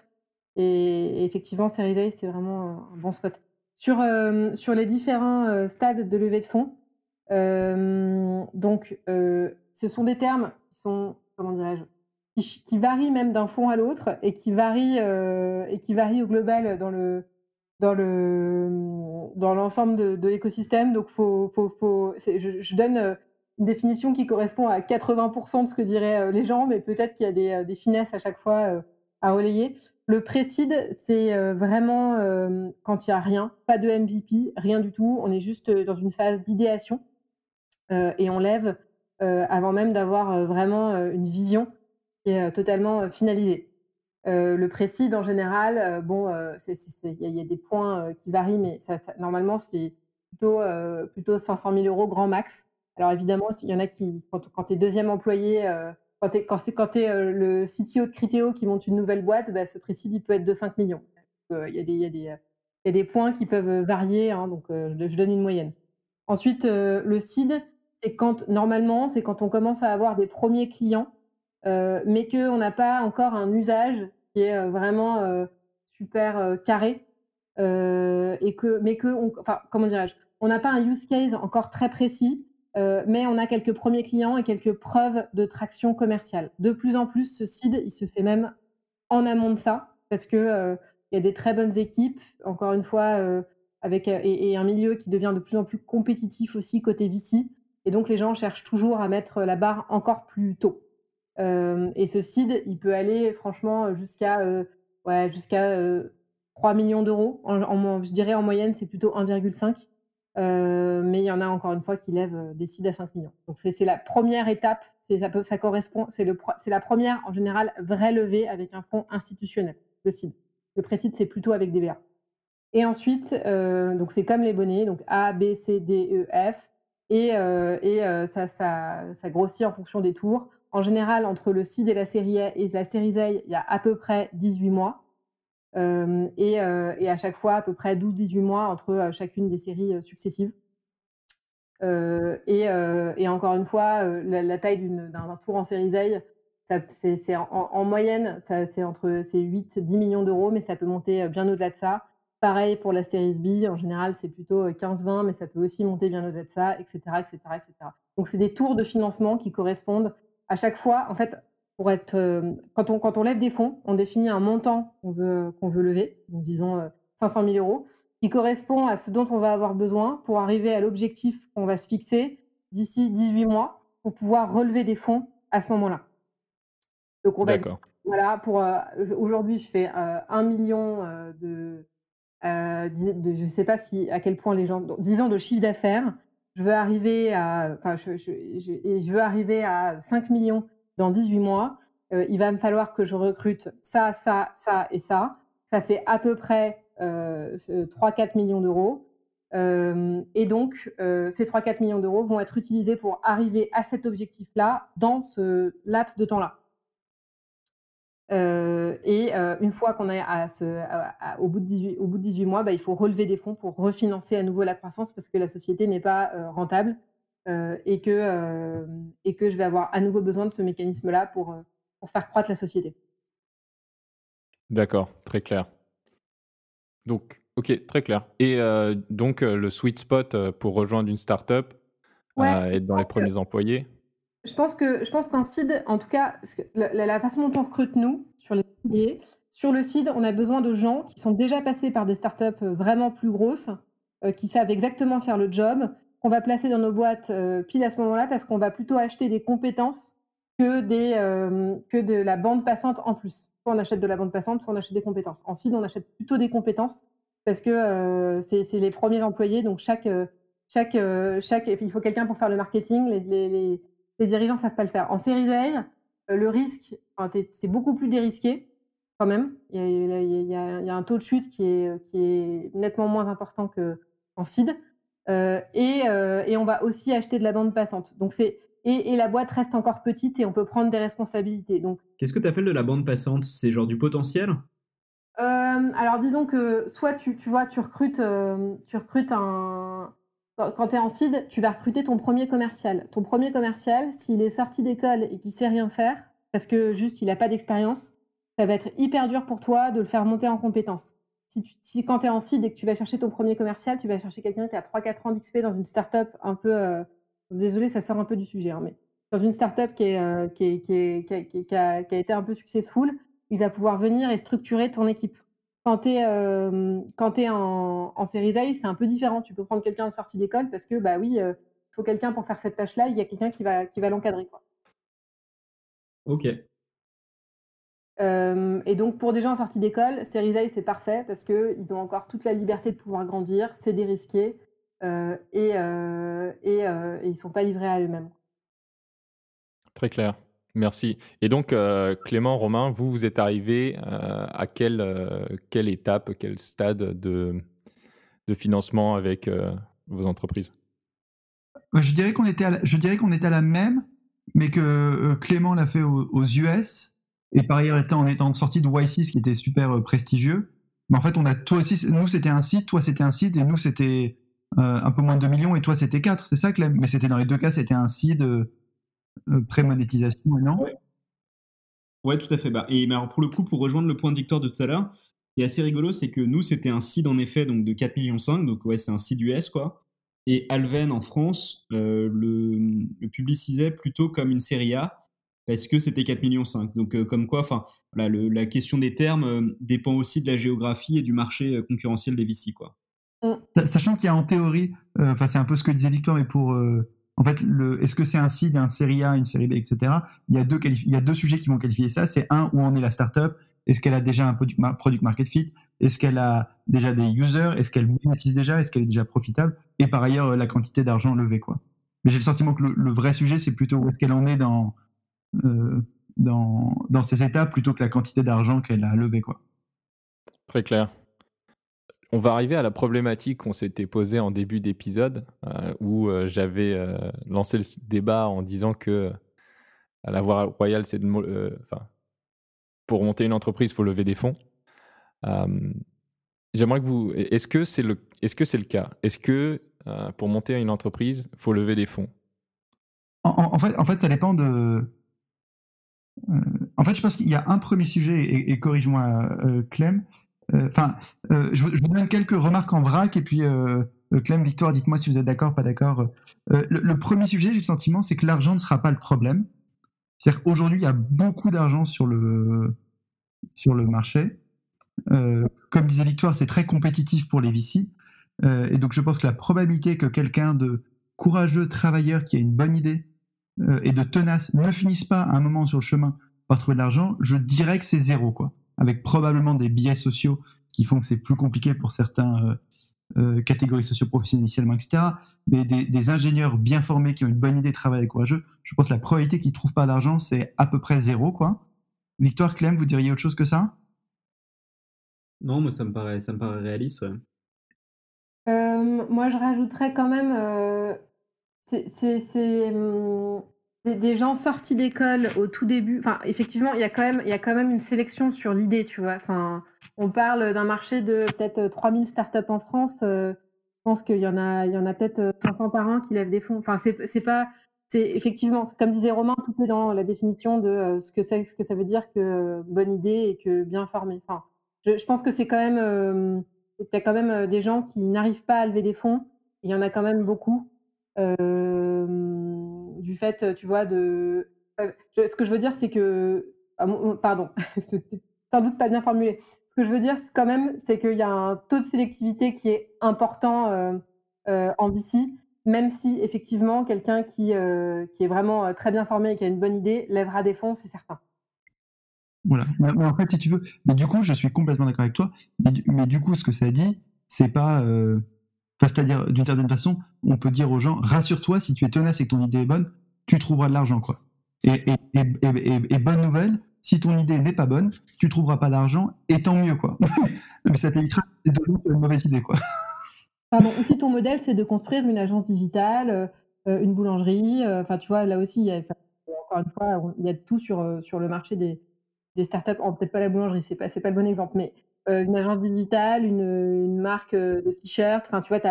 Et, effectivement, Series A, c'est vraiment un bon spot. Sur, euh, sur les différents stades de levée de fonds, donc ce sont des termes qui varient même d'un fonds à l'autre et qui varient et qui varient au global dans le dans le dans l'ensemble de, l'écosystème. Donc, faut, faut, faut je, donne euh, une définition qui correspond à 80% de ce que diraient euh, les gens, mais peut-être qu'il y a des, euh, des, finesses à chaque fois à relayer. Le précide, c'est vraiment quand il n'y a rien, pas de MVP, rien du tout. On est juste dans une phase d'idéation et on lève avant même d'avoir vraiment une vision qui est totalement finalisée. Euh, le précide, en général, euh, bon, euh, il y, a des points qui varient, mais normalement, c'est plutôt, plutôt 500 000 euros grand max. Alors évidemment, il y en a qui, quand, tu es deuxième employé, quand tu es, le CTO de Criteo qui monte une nouvelle boîte, bah, ce précide, il peut être de 5 millions. Il y, a des points qui peuvent varier, hein, donc je, donne une moyenne. Ensuite, le seed, c'est quand normalement, c'est quand on commence à avoir des premiers clients, euh, mais qu'on n'a pas encore un usage qui est euh, vraiment euh, super carré. et que, mais que, enfin, comment dirais-je, on n'a pas un use case encore très précis, mais on a quelques premiers clients et quelques preuves de traction commerciale. De plus en plus, ce seed, il se fait même en amont de ça, parce que il y a des très bonnes équipes, encore une fois, avec et, et, un milieu qui devient de plus en plus compétitif aussi côté VC. Et donc, les gens cherchent toujours à mettre la barre encore plus tôt. Euh, et ce seed, il peut aller franchement jusqu'à euh, ouais, jusqu'à 3 euh, millions d'euros. En, je dirais en moyenne, c'est plutôt 1,5. mais il y en a encore une fois qui lèvent des seeds à 5 millions. Donc c'est la première étape, ça, peut, ça correspond, c'est la première en général vraie levée avec un fonds institutionnel, le seed. Le pré-seed, c'est plutôt avec des BA. Et ensuite, donc c'est comme les bonnets, donc A, B, C, D, E, F et, euh, euh, ça, grossit en fonction des tours. En général, entre le seed et la série A et la série Z, il y a à peu près 18 mois. Euh, et, à chaque fois, à peu près 12-18 mois entre chacune des séries successives. Et, encore une fois, la, taille d'un tour en série c'est en, en, moyenne, c'est entre 8-10 millions d'euros, mais ça peut monter bien au-delà de ça. Pareil pour la série B, en général, c'est plutôt 15-20, mais ça peut aussi monter bien au-delà de ça, etc. etc., etc. Donc, c'est des tours de financement qui correspondent à chaque fois. En fait, pour être, quand, on, quand on lève des fonds, on définit un montant qu'on veut, qu'on veut lever, donc disons 500 000 euros, qui correspond à ce dont on va avoir besoin pour arriver à l'objectif qu'on va se fixer d'ici 18 mois pour pouvoir relever des fonds à ce moment-là. Donc, on va voilà, pour aujourd'hui, je fais 1 million de euh, de, je ne sais pas si à quel point les gens, disons de chiffre d'affaires, je veux arriver à, enfin, je, je, je, veux arriver à 5 millions dans 18 mois. Euh, il va me falloir que je recrute ça, ça, ça et ça. Ça fait à peu près euh, 3-4 millions d'euros. Euh, et donc, euh, ces 3-4 millions d'euros vont être utilisés pour arriver à cet objectif-là dans ce laps de temps-là. Euh, et euh, une fois qu'on est à ce, au, bout de 18, au bout de 18 mois, bah, il faut relever des fonds pour refinancer à nouveau la croissance parce que la société n'est pas euh, rentable et, que, et que je vais avoir à nouveau besoin de ce mécanisme-là pour, pour faire croître la société. D'accord, très clair. Donc, ok, très clair. Et donc, le sweet spot pour rejoindre une startup, ouais, être dans les premiers employés? Je pense que je pense qu'en seed, en tout cas, la, façon dont on recrute nous sur les sur le seed, on a besoin de gens qui sont déjà passés par des startups euh, vraiment plus grosses, euh, qui savent exactement faire le job, qu'on va placer dans nos boîtes euh, pile à ce moment-là, parce qu'on va plutôt acheter des compétences que des que de la bande passante en plus. Soit on achète de la bande passante, soit on achète des compétences. En seed, on achète plutôt des compétences parce que c'est les premiers employés, donc chaque chaque chaque il faut quelqu'un pour faire le marketing, les dirigeants ne savent pas le faire. En série A, euh, le risque, c'est beaucoup plus dérisqué quand même. Il y, a, un taux de chute qui est, qui est nettement moins important qu'en seed. Euh, euh, et, on va aussi acheter de la bande passante. Donc c'est et, la boîte reste encore petite et on peut prendre des responsabilités. Donc qu'est-ce que tu appelles de la bande passante? C'est genre du potentiel? Alors disons que soit tu, tu vois tu recrutes tu recrutes un, quand tu es en seed, tu vas recruter ton premier commercial. Ton premier commercial, s'il est sorti d'école et qu'il sait rien faire, parce que juste il n'a pas d'expérience, ça va être hyper dur pour toi de le faire monter en compétence. Si, tu, quand tu es en seed et que tu vas chercher ton premier commercial, tu vas chercher quelqu'un qui a 3-4 ans d'XP dans une startup un peu. Euh, désolé, ça sort un peu du sujet, hein, mais dans une startup qui a été un peu successful, il va pouvoir venir et structurer ton équipe. Quand tu es, en, en série A, c'est un peu différent. Tu peux prendre quelqu'un en sortie d'école parce que, bah oui, il faut quelqu'un pour faire cette tâche-là. Il y a quelqu'un qui va, qui va l'encadrer. Ok. et donc, pour des gens en sortie d'école, série A, c'est parfait parce qu'ils ont encore toute la liberté de pouvoir grandir, c'est dérisqué et, et, et ils ne sont pas livrés à eux-mêmes. Très clair. Merci. Et donc, euh, Clément, Romain, vous, vous êtes arrivé euh, à quelle, euh, quelle étape, quel stade de, de financement avec vos entreprises? Je dirais qu'on était, à qu'on était à la même, mais que Clément l'a fait aux, US. Et par ailleurs, on était en sortie de Y6 qui était super prestigieux. Mais en fait, on a toi aussi, nous c'était un site, toi c'était un site, et nous c'était un peu moins de 2 millions, et toi, c'était 4, c'est ça, Clem? Mais c'était dans les deux cas, c'était un seed pré-monétisation, non ouais. ouais. tout à fait. Bah, et alors, pour le coup, pour rejoindre le point de Victor de tout à l'heure, ce qui est assez rigolo, c'est que nous, c'était un seed, en effet, donc de 4 millions 5, donc ouais, c'est un seed US, quoi. Et Alven, en France, le, le publicisait plutôt comme une série A, parce que c'était 4 millions 5. Donc euh, comme quoi, enfin, la question des termes euh, dépend aussi de la géographie et du marché euh, concurrentiel des VC, quoi. Mmh. Sachant qu'il y a en théorie, enfin c'est un peu ce que disait Victor, mais pour en fait, est-ce que c'est un seed, un série A, une série B, etc. Il y a deux, sujets qui vont qualifier ça. C'est un, où en est la startup? Est-ce qu'elle a déjà un product, product market fit? Est-ce qu'elle a déjà des users? Est-ce qu'elle monétise déjà? Est-ce qu'elle est déjà profitable? Et par ailleurs, la quantité d'argent levée, quoi. Mais j'ai le sentiment que le, vrai sujet, c'est plutôt où est-ce qu'elle en est dans, euh, dans, ces étapes plutôt que la quantité d'argent qu'elle a levé. Quoi. Très clair. On va arriver à la problématique qu'on s'était posée en début d'épisode, euh, où euh, j'avais lancé le débat en disant que à la voie royale, c'est de, pour monter une entreprise, il faut lever des fonds. J'aimerais que vous. Est-ce que c'est le, est-ce cas? Est-ce que pour monter une entreprise, il faut lever des fonds? En, fait, en fait, ça dépend de euh, en fait, je pense qu'il y a un premier sujet, et, corrige-moi, euh, Clem. Euh, enfin, je, vous donne quelques remarques en vrac, et puis Clem, Victoire, dites-moi si vous êtes d'accord, pas d'accord. Le, premier sujet, j'ai le sentiment, c'est que l'argent ne sera pas le problème. C'est-à-dire qu'aujourd'hui, il y a beaucoup d'argent sur le, marché. comme disait Victoire, c'est très compétitif pour les VC. et donc, je pense que la probabilité que quelqu'un de courageux, travailleur, qui a une bonne idée, euh, et de tenace ne finissent pas à un moment sur le chemin par trouver de l'argent, je dirais que c'est zéro, quoi. Avec probablement des biais sociaux qui font que c'est plus compliqué pour certains euh, euh, catégories socio-professionnelles initialement, etc. Mais des, ingénieurs bien formés qui ont une bonne idée de travail et courageux, je pense que la probabilité qu'ils ne trouvent pas d'argent, c'est à peu près zéro, quoi. Victoire, Clem, vous diriez autre chose que ça? Non, moi ça me paraît, ça me paraît réaliste, ouais. moi, je rajouterais quand même, c'est hum, des gens sortis d'école au tout début. Enfin, effectivement, il y a quand même une sélection sur l'idée, tu vois? Enfin, on parle d'un marché de peut-être, 3000 startups en France, euh, je pense qu'il y en a a peut-être, 500 euh, par an qui lèvent des fonds. Enfin, c'est pas c'est effectivement, comme disait Romain, tout est dans la définition de, euh, ce que ce que ça veut dire que, bonne idée et que bien formé. Enfin, je pense que c'est quand même, tu as quand même, des gens qui n'arrivent pas à lever des fonds. Il y en a quand même beaucoup du fait, tu vois, de. ce que je veux dire, c'est que. Ah, pardon, [laughs] c'était sans doute pas bien formulé. Ce que je veux dire, quand même, c'est qu'il y a un taux de sélectivité qui est important en VC, même si effectivement, quelqu'un qui, qui est vraiment très bien formé et qui a une bonne idée lèvera des fonds, c'est certain. Voilà. Mais, en fait, si tu veux, mais du coup, je suis complètement d'accord avec toi. Mais, du coup, ce que ça dit, c'est pas. C'est-à-dire, d'une certaine façon, on peut dire aux gens, rassure-toi, si tu es tenace et que ton idée est bonne, tu trouveras de l'argent, quoi. Et, bonne nouvelle, si ton idée n'est pas bonne, tu trouveras pas d'argent, et tant mieux, quoi. [laughs] Mais ça t'évitera de une mauvaise idée, quoi. Pardon, aussi ton modèle, c'est de construire une agence digitale, euh, une boulangerie, euh, enfin, tu vois, là aussi, il y a, encore une fois, il y a tout sur, euh, sur le marché des, startups. Oh, peut-être pas la boulangerie, c'est pas, pas le bon exemple, mais une agence digitale, une, marque euh, de t-shirts. Enfin, tu vois, tu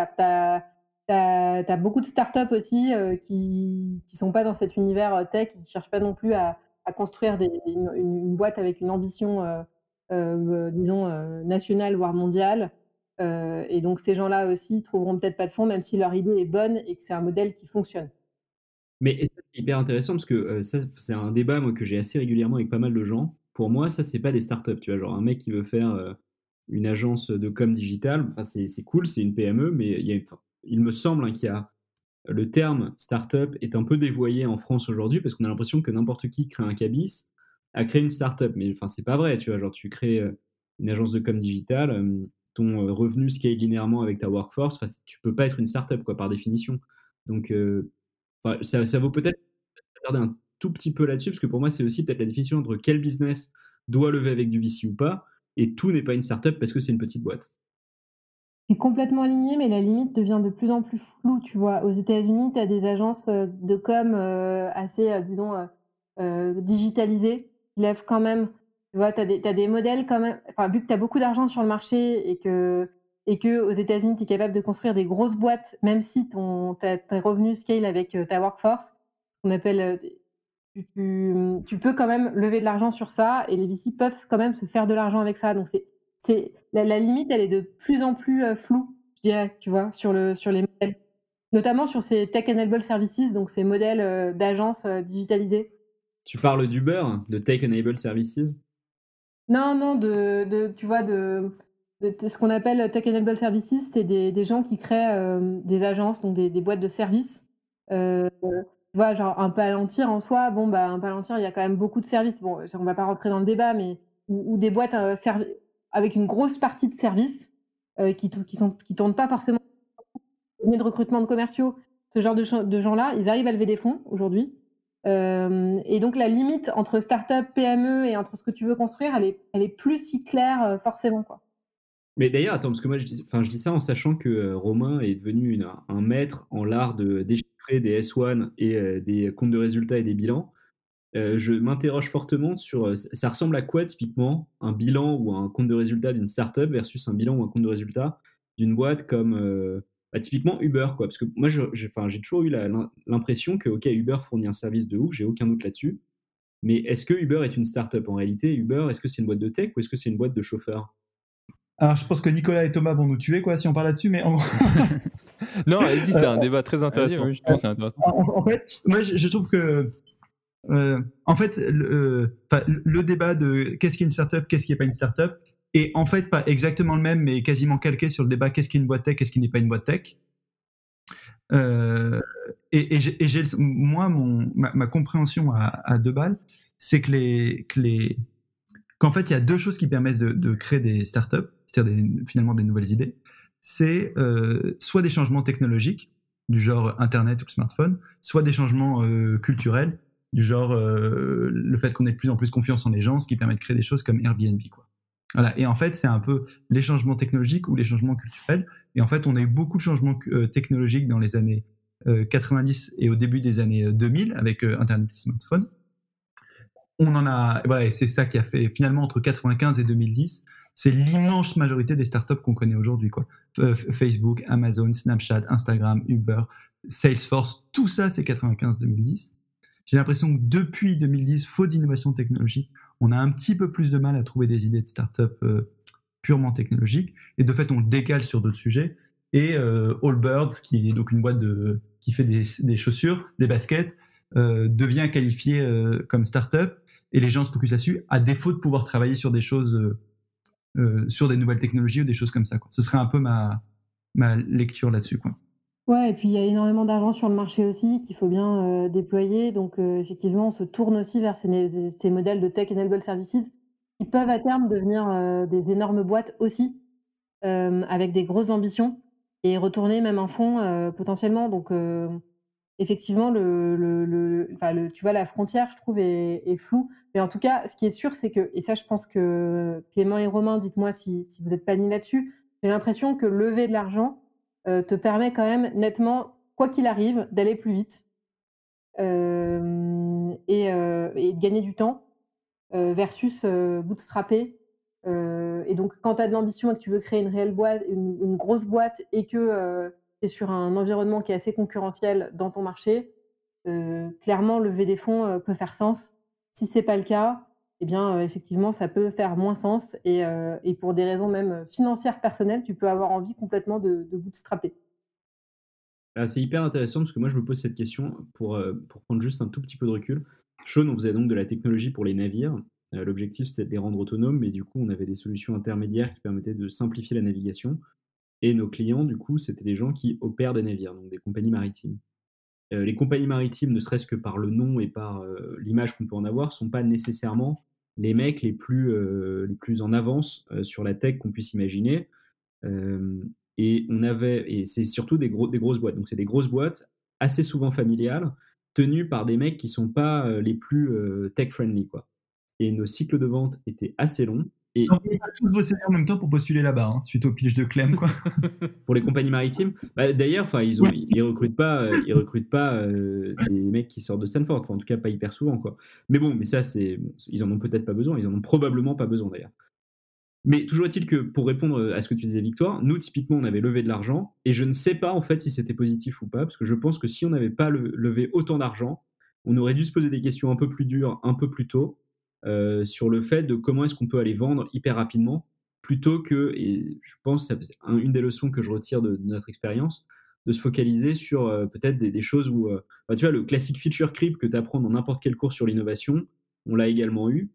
as, beaucoup de startups aussi euh, qui ne sont pas dans cet univers tech, qui ne cherchent pas non plus à, construire une, boîte avec une ambition, disons, nationale, voire mondiale. et donc, ces gens-là aussi trouveront peut-être pas de fonds, même si leur idée est bonne et que c'est un modèle qui fonctionne. Mais c'est hyper intéressant parce que c'est un débat moi, que j'ai assez régulièrement avec pas mal de gens. Pour moi, ça, c'est pas des startups. Tu vois, genre un mec qui veut faire une agence de com digital. Enfin, c'est cool, c'est une PME, mais il, me semble hein, qu'il y a le terme startup est un peu dévoyé en France aujourd'hui parce qu'on a l'impression que n'importe qui crée un cabis a créé une startup. Mais enfin, c'est pas vrai, tu vois. Genre, tu crées euh, une agence de com digital, euh, ton euh, revenu scale linéairement avec ta workforce. Enfin, tu peux pas être une startup, quoi, par définition. Donc, ça, ça, vaut peut-être regarder un tout petit peu là-dessus parce que pour moi, c'est aussi peut-être la définition entre quel business doit lever avec du VC ou pas et tout n'est pas une startup parce que c'est une petite boîte. C'est complètement aligné, mais la limite devient de plus en plus floue, tu vois. Aux États-Unis, tu as des agences euh, de com euh, assez, euh, disons, digitalisées, qui lèvent quand même, tu vois, tu as, des modèles quand même, enfin, vu que tu as beaucoup d'argent sur le marché et que, et que aux États-Unis, tu es capable de construire des grosses boîtes, même si ton, tes revenus scale avec ta workforce, ce qu'on appelle tu, peux quand même lever de l'argent sur ça et les VC peuvent quand même se faire de l'argent avec ça. Donc, c'est, c'est la, limite, elle est de plus en plus euh, floue, je dirais, tu vois, sur, le, sur les modèles. Notamment sur ces tech-enabled services, donc ces modèles euh, d'agence euh, digitalisées. Tu parles d'Uber, de tech-enabled services? Non, non, de, de, tu vois, de, ce qu'on appelle tech-enabled services, c'est des, des, gens qui créent des agences, donc des, des boîtes de services vois, genre un Palantir en soi, bon, bah, un Palantir, il y a quand même beaucoup de services. Bon, on va pas rentrer dans le débat, mais ou, des boîtes euh, avec une grosse partie de services euh, qui, qui sont qui tournent pas forcément de recrutement de commerciaux. Ce genre de, de gens-là, ils arrivent à lever des fonds aujourd'hui. Euh, et donc la limite entre start-up, PME et entre ce que tu veux construire, elle est, elle est plus si claire forcément, quoi. Mais d'ailleurs, attends, parce que moi, je dis, je dis ça en sachant que Romain est devenu un maître en l'art de des S1 et euh, des comptes de résultats et des bilans, euh, je m'interroge fortement sur euh, ça ressemble à quoi typiquement un bilan ou un compte de résultats d'une startup versus un bilan ou un compte de résultats d'une boîte comme bah, typiquement Uber quoi? Parce que moi j'ai toujours eu l'impression que ok Uber fournit un service de ouf j'ai aucun doute là-dessus. Mais est-ce que Uber est une startup en réalité? Uber est-ce que c'est une boîte de tech ou est-ce que c'est une boîte de chauffeurs? Alors je pense que Nicolas et Thomas vont nous tuer quoi si on parle là-dessus mais en [laughs] [laughs] non, vas-y, c'est un débat très intéressant. En, fait, moi, je, trouve que. Euh, en fait, le, euh, le, débat de qu'est-ce qui est une startup, qu'est-ce qui n'est pas une startup, est en fait pas exactement le même, mais quasiment calqué sur le débat qu'est-ce qui est une boîte tech, qu'est-ce qui n'est pas une boîte tech. Euh, et, j'ai, moi, mon, ma, compréhension à, deux balles, c'est que les, que les, qu'en fait, il y a deux choses qui permettent de, de créer des startups, c'est-à-dire finalement des nouvelles idées c'est euh, soit des changements technologiques, du genre Internet ou smartphone, soit des changements euh, culturels, du genre euh, le fait qu'on ait de plus en plus confiance en les gens, ce qui permet de créer des choses comme Airbnb. Quoi. Voilà. Et en fait, c'est un peu les changements technologiques ou les changements culturels. Et en fait, on a eu beaucoup de changements technologiques dans les années 90 et au début des années 2000 avec Internet et smartphone. On en a, voilà, c'est ça qui a fait finalement entre 95 et 2010, c'est l'immense majorité des startups qu'on connaît aujourd'hui. Quoi. Euh, Facebook, Amazon, Snapchat, Instagram, Uber, Salesforce, tout ça, c'est 95-2010. J'ai l'impression que depuis 2010, faute d'innovation technologique, on a un petit peu plus de mal à trouver des idées de startups euh, purement technologiques. Et de fait, on le décale sur d'autres sujets. Et euh, Allbirds, qui est donc une boîte qui fait des, chaussures, des baskets, devient qualifié comme startup. Et les gens se focusent là-dessus, à défaut de pouvoir travailler sur des choses sur des nouvelles technologies ou des choses comme ça. Ce serait un peu ma, lecture là-dessus. Quoi. Ouais, et puis il y a énormément d'argent sur le marché aussi qu'il faut bien euh, déployer. Donc euh, effectivement, on se tourne aussi vers ces, ces modèles de tech enabled services qui peuvent à terme devenir des énormes boîtes aussi, avec des grosses ambitions et retourner même un fonds potentiellement. Donc effectivement, tu vois, la frontière, je trouve, est, floue. Mais en tout cas, ce qui est sûr, c'est que, et ça, je pense que Clément et Romain, dites-moi si, vous n'êtes pas mis là-dessus, j'ai l'impression que lever de l'argent euh, te permet quand même nettement, quoi qu'il arrive, d'aller plus vite euh, et, euh, et, de gagner du temps versus bootstrapper. et donc, quand tu as de l'ambition et que tu veux créer une réelle boîte, une grosse boîte et que es sur un environnement qui est assez concurrentiel dans ton marché, euh, clairement, lever des fonds euh, peut faire sens. Si c'est pas le cas, eh bien, euh, effectivement, ça peut faire moins sens. Et, pour des raisons même financières personnelles, tu peux avoir envie complètement de, de bootstrapper. Ah, c'est hyper intéressant parce que moi, je me pose cette question pour, pour prendre juste un tout petit peu de recul. Sean, on faisait donc de la technologie pour les navires. L'objectif, c'était de les rendre autonomes, mais du coup, on avait des solutions intermédiaires qui permettaient de simplifier la navigation. Et nos clients, du coup, c'était des gens qui opèrent des navires, donc des compagnies maritimes. Euh, les compagnies maritimes, ne serait-ce que par le nom et par euh, l'image qu'on peut en avoir, sont pas nécessairement les mecs les plus, euh, en avance sur la tech qu'on puisse imaginer. et on avait, et c'est surtout des, gros, des grosses boîtes. Donc c'est des grosses boîtes, assez souvent familiales, tenues par des mecs qui sont pas les plus tech friendly. Et nos cycles de vente étaient assez longs. Et... tous vos CV en même temps pour postuler là-bas, hein, suite au pitch de Clem, quoi. [laughs] pour les compagnies maritimes. Bah, D'ailleurs, enfin, ils, ont, ils recrutent pas, euh, ils recrutent pas euh, des mecs qui sortent de Stanford. Enfin, en tout cas, pas hyper souvent, quoi. Mais bon, mais ça, c'est, ils en ont peut-être pas besoin. Ils en ont probablement pas besoin, d'ailleurs. Mais toujours est-il que pour répondre à ce que tu disais, Victoire, nous, typiquement, on avait levé de l'argent et je ne sais pas en fait si c'était positif ou pas, parce que je pense que si on n'avait pas levé autant d'argent, on aurait dû se poser des questions un peu plus dures un peu plus tôt euh, sur le fait de comment est-ce qu'on peut aller vendre hyper rapidement plutôt que, et je pense que c'est une des leçons que je retire de, notre expérience, de se focaliser sur euh, peut-être des, choses où, euh, bah, tu vois, le classique feature creep que tu apprends dans n'importe quel cours sur l'innovation, on l'a également eu.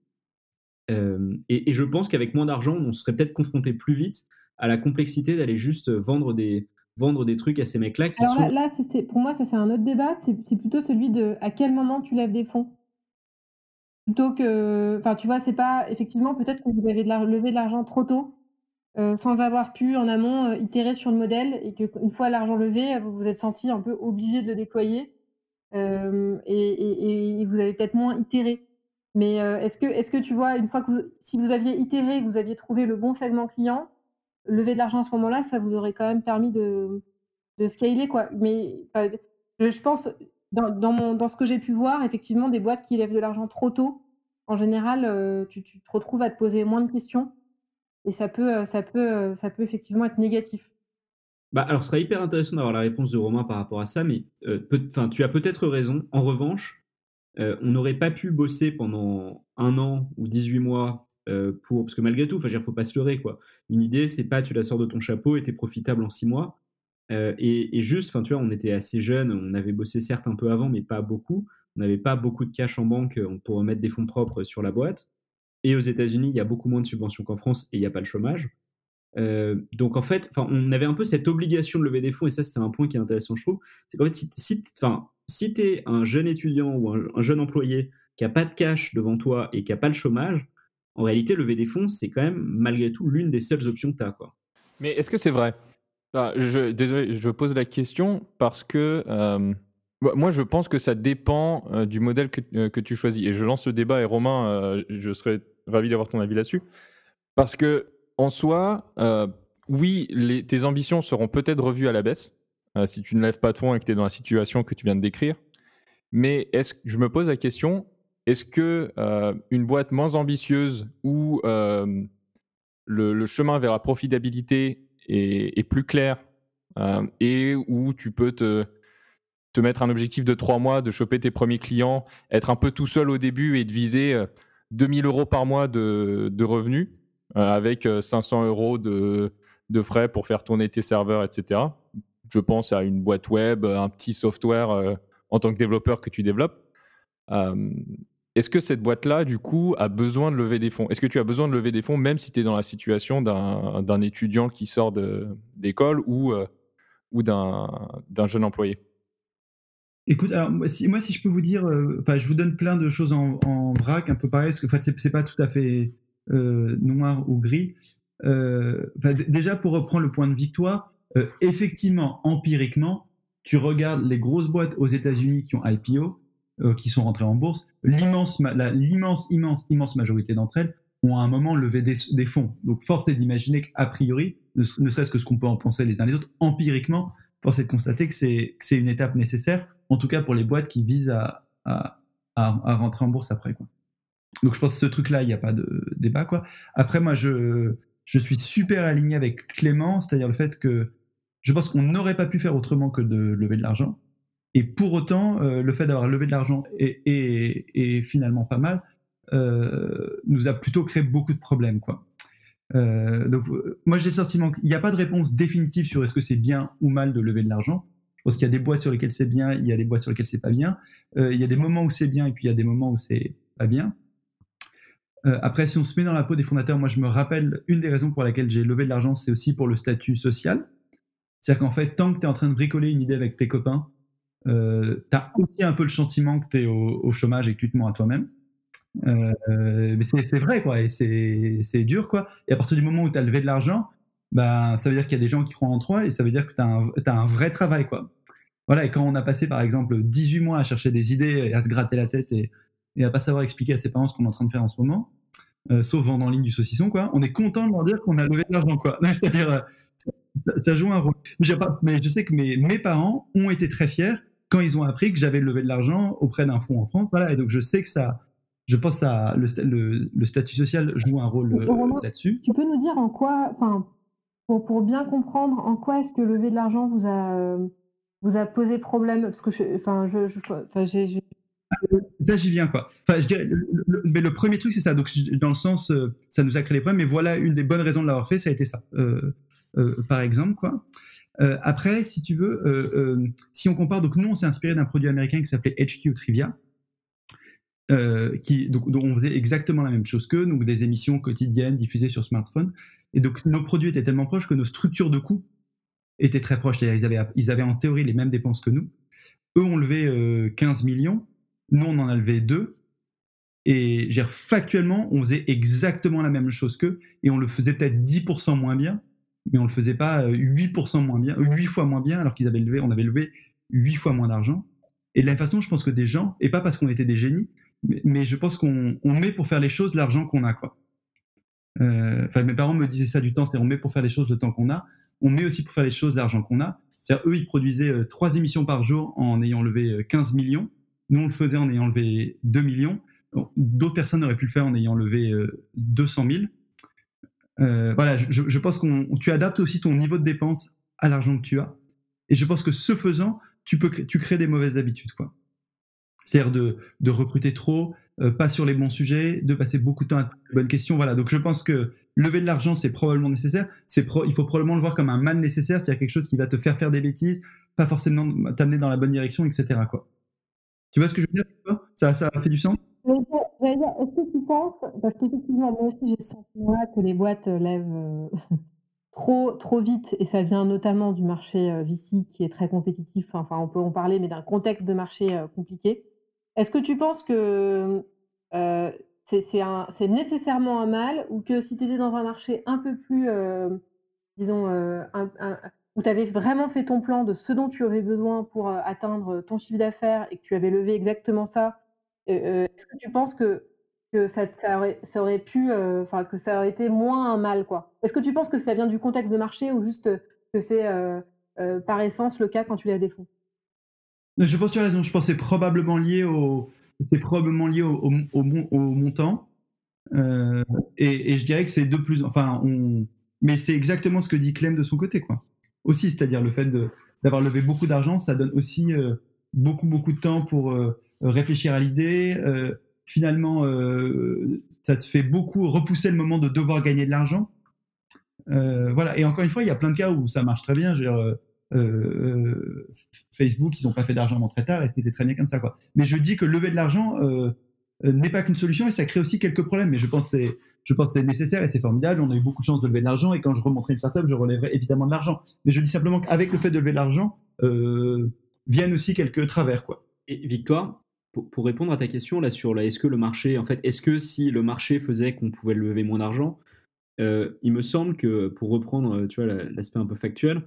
et, je pense qu'avec moins d'argent, on serait peut-être confronté plus vite à la complexité d'aller juste vendre des, vendre des trucs à ces mecs-là Alors là, pour moi, ça c'est un autre débat. C'est plutôt celui de à quel moment tu lèves des fonds. Plutôt que, enfin, tu vois, c'est pas effectivement peut-être que vous avez levé de l'argent trop tôt, euh, sans avoir pu en amont euh, itérer sur le modèle et qu'une fois l'argent levé, vous vous êtes senti un peu obligé de le déployer euh, et, vous avez peut-être moins itéré. Mais est-ce que, est-ce que tu vois, une fois que si vous aviez itéré, que vous aviez trouvé le bon segment client, lever de l'argent à ce moment-là, ça vous aurait quand même permis de scaler, quoi. Mais je, pense, dans, ce que j'ai pu voir, effectivement, des boîtes qui lèvent de l'argent trop tôt, en général, euh, tu, tu, te retrouves à te poser moins de questions et ça peut, euh, ça peut, euh, ça peut effectivement être négatif. Bah, alors, ce serait hyper intéressant d'avoir la réponse de Romain par rapport à ça, mais tu as peut-être raison. En revanche, on n'aurait pas pu bosser pendant un an ou 18 mois pour. Parce que malgré tout, il ne faut pas se leurrer. Quoi. Une idée, c'est pas tu la sors de ton chapeau et tu es profitable en 6 mois. Et, et, juste, tu vois, on était assez jeunes, on avait bossé certes un peu avant, mais pas beaucoup. On n'avait pas beaucoup de cash en banque pour mettre des fonds propres sur la boîte. Et aux États-Unis, il y a beaucoup moins de subventions qu'en France et il n'y a pas le chômage. donc en fait, on avait un peu cette obligation de lever des fonds, et ça c'était un point qui est intéressant, je trouve. C'est qu'en fait, si, si, tu es un jeune étudiant ou un, jeune employé qui n'a pas de cash devant toi et qui n'a pas le chômage, en réalité, lever des fonds, c'est quand même malgré tout l'une des seules options que tu as. Mais est-ce que c'est vrai? Je, Désolé, je pose la question parce que moi, je pense que ça dépend euh, du modèle euh, que, tu choisis. Et je lance le débat, et Romain, euh, je serais ravi d'avoir ton avis là-dessus. Parce que, en soi, oui, les, tes ambitions seront peut-être revues à la baisse si tu ne lèves pas de fonds et que tu es dans la situation que tu viens de décrire. Mais est-ce, je me pose la question est-ce que une boîte moins ambitieuse où le, chemin vers la profitabilité est, plus clair et où tu peux te te mettre un objectif de trois mois, de choper tes premiers clients, être un peu tout seul au début et de viser 2000 euh, euros par mois de, revenus euh, avec 500 euh, euros de, frais pour faire tourner tes serveurs, etc. Je pense à une boîte web, un petit software en tant que développeur que tu développes. Est-ce que cette boîte-là, du coup, a besoin de lever des fonds? Est-ce que tu as besoin de lever des fonds même si tu es dans la situation d'un étudiant qui sort d'école ou, ou d'un jeune employé? Écoute, alors moi si, je peux vous dire, euh, je vous donne plein de choses en, en vrac, un peu pareil, parce que c'est pas tout à fait euh, noir ou gris. Euh, déjà, pour reprendre le point de victoire, euh, effectivement, empiriquement, tu regardes les grosses boîtes aux États-Unis qui ont IPO, euh, qui sont rentrées en bourse, l'immense, l'immense, immense, immense majorité d'entre elles ont à un moment levé des, fonds. Donc, force est d'imaginer qu'a priori, ne, serait-ce que ce qu'on peut en penser les uns les autres, empiriquement, force est de constater que c'est une étape nécessaire en tout cas pour les boîtes qui visent à, rentrer en bourse après. Quoi. Donc je pense que ce truc-là, il n'y a pas de débat. Quoi. Après, moi, je suis super aligné avec Clément, c'est-à-dire le fait que je pense qu'on n'aurait pas pu faire autrement que de lever de l'argent. Et pour autant, euh, le fait d'avoir levé de l'argent est, finalement pas mal, euh, nous a plutôt créé beaucoup de problèmes. Quoi. Euh, donc, moi, j'ai le sentiment qu'il n'y a pas de réponse définitive sur est-ce que c'est bien ou mal de lever de l'argent. Je pense qu'il y a des boîtes sur lesquelles c'est bien, il y a des boîtes sur lesquelles c'est pas bien. Il y a des moments où c'est bien et puis il y a des moments où c'est pas bien. Après, si on se met dans la peau des fondateurs, moi je me rappelle une des raisons pour laquelle j'ai levé de l'argent, c'est aussi pour le statut social. C'est-à-dire qu'en fait, tant que tu es en train de bricoler une idée avec tes copains, euh, tu as aussi un peu le sentiment que tu es au, chômage et que tu te mens à toi-même. mais c'est vrai, quoi, et c'est dur, quoi. Et à partir du moment où tu as levé de l'argent, bah, ça veut dire qu'il y a des gens qui croient en toi et ça veut dire que tu as, un vrai travail. Quoi. Voilà, et quand on a passé par exemple 18 mois à chercher des idées et à se gratter la tête et, et à pas savoir expliquer à ses parents ce qu'on est en train de faire en ce moment, euh, sauf vendre en ligne du saucisson, quoi, on est content de leur dire qu'on a levé de l'argent. quoi. C'est-à-dire, euh, ça, joue un rôle. Mais, mais je sais que mes, mes parents ont été très fiers quand ils ont appris que j'avais levé de l'argent auprès d'un fonds en France. Voilà, et donc je sais que ça, je pense que le, le, statut social joue un rôle là-dessus. Tu peux nous dire en quoi, enfin, pour, pour, bien comprendre, en quoi est-ce que lever de l'argent vous a, vous a posé problème? Parce que, enfin, je, je, ça, j'y viens, quoi. Enfin, je dirais, le, mais le premier truc, c'est ça. Donc, dans le sens, euh, ça nous a créé des problèmes, mais voilà, une des bonnes raisons de l'avoir fait, ça a été ça, euh, euh, par exemple, quoi. Après, si tu veux, si on compare, donc nous, on s'est inspiré d'un produit américain qui s'appelait HQ Trivia, qui, donc, on faisait exactement la même chose qu'eux, donc des émissions quotidiennes diffusées sur smartphone. Et donc, nos produits étaient tellement proches que nos structures de coûts étaient très proches. Ils avaient, ils avaient en théorie les mêmes dépenses que nous. Eux ont levé 15 millions nous, on en a levé deux. Et factuellement, on faisait exactement la même chose qu'eux. Et on le faisait peut-être 10% moins bien, mais on le faisait pas 8% euh, moins bien, 8 fois moins bien, alors qu'ils avaient levé, on avait levé 8 fois moins d'argent. Et de la même façon, je pense que des gens, et pas parce qu'on était des génies, mais, je pense qu'on met pour faire les choses l'argent qu'on a, quoi. Euh, mes parents me disaient ça du temps, c'est on met pour faire les choses le temps qu'on a. On met aussi pour faire les choses l'argent qu'on a. C'est-à-dire, eux, ils produisaient euh, trois émissions par jour en ayant levé 15 millions. Nous, on le faisait en ayant levé 2 millions. D'autres personnes auraient pu le faire en ayant levé 200 000. Euh, voilà, je, pense que tu adaptes aussi ton niveau de dépense à l'argent que tu as. Et je pense que ce faisant, tu, peux, tu crées des mauvaises habitudes. quoi. C'est-à-dire de, de, recruter trop, euh, pas sur les bons sujets, de passer beaucoup de temps à les bonnes questions. Voilà, donc je pense que lever de l'argent, c'est probablement nécessaire. C'est il faut probablement le voir comme un mal nécessaire, c'est-à-dire quelque chose qui va te faire faire des bêtises, pas forcément t'amener dans la bonne direction, etc. Quoi. Tu vois ce que je veux dire? Ça, ça fait du sens? Est-ce que tu penses, parce qu'effectivement, moi aussi j'ai senti que les boîtes euh, lèvent euh, [laughs] trop, trop vite, et ça vient notamment du marché euh, VC qui est très compétitif, enfin on peut en parler, mais d'un contexte de marché compliqué. Est-ce que tu penses que c'est nécessairement un mal, ou que si tu étais dans un marché un peu plus, disons, où tu avais vraiment fait ton plan de ce dont tu avais besoin pour atteindre ton chiffre d'affaires et que tu avais levé exactement ça, est-ce que tu penses que, ça, aurait, pu, enfin que ça aurait été moins un mal quoi? Est-ce que tu penses que ça vient du contexte de marché ou juste que c'est par essence le cas quand tu lèves des fonds? Je pense que tu as raison. Je pense c'est probablement lié au, c'est probablement lié au, montant. et, je dirais que c'est de plus, enfin, mais c'est exactement ce que dit Clem de son côté, quoi aussi, c'est-à-dire le fait d'avoir levé beaucoup d'argent, ça donne aussi euh, beaucoup, beaucoup de temps pour euh, réfléchir à l'idée. Euh, finalement, ça te fait beaucoup repousser le moment de devoir gagner de l'argent. voilà. Et encore une fois, il y a plein de cas où ça marche très bien. Facebook, ils n'ont pas fait d'argent très tard et c'était très bien comme ça. Quoi. Mais je dis que lever de l'argent n'est pas qu'une solution et ça crée aussi quelques problèmes. Mais je pense que c'est je nécessaire et c'est formidable. On a eu beaucoup de chance de lever de l'argent et quand je remonterai une startup, je relèverai évidemment de l'argent. Mais je dis simplement qu'avec le fait de lever de l'argent, euh, viennent aussi quelques travers. Quoi. Et Victoire, pour, répondre à ta question là sur est-ce que le marché, en fait, est-ce que si le marché faisait qu'on pouvait lever moins d'argent, euh, il me semble que pour reprendre, tu vois, l'aspect un peu factuel,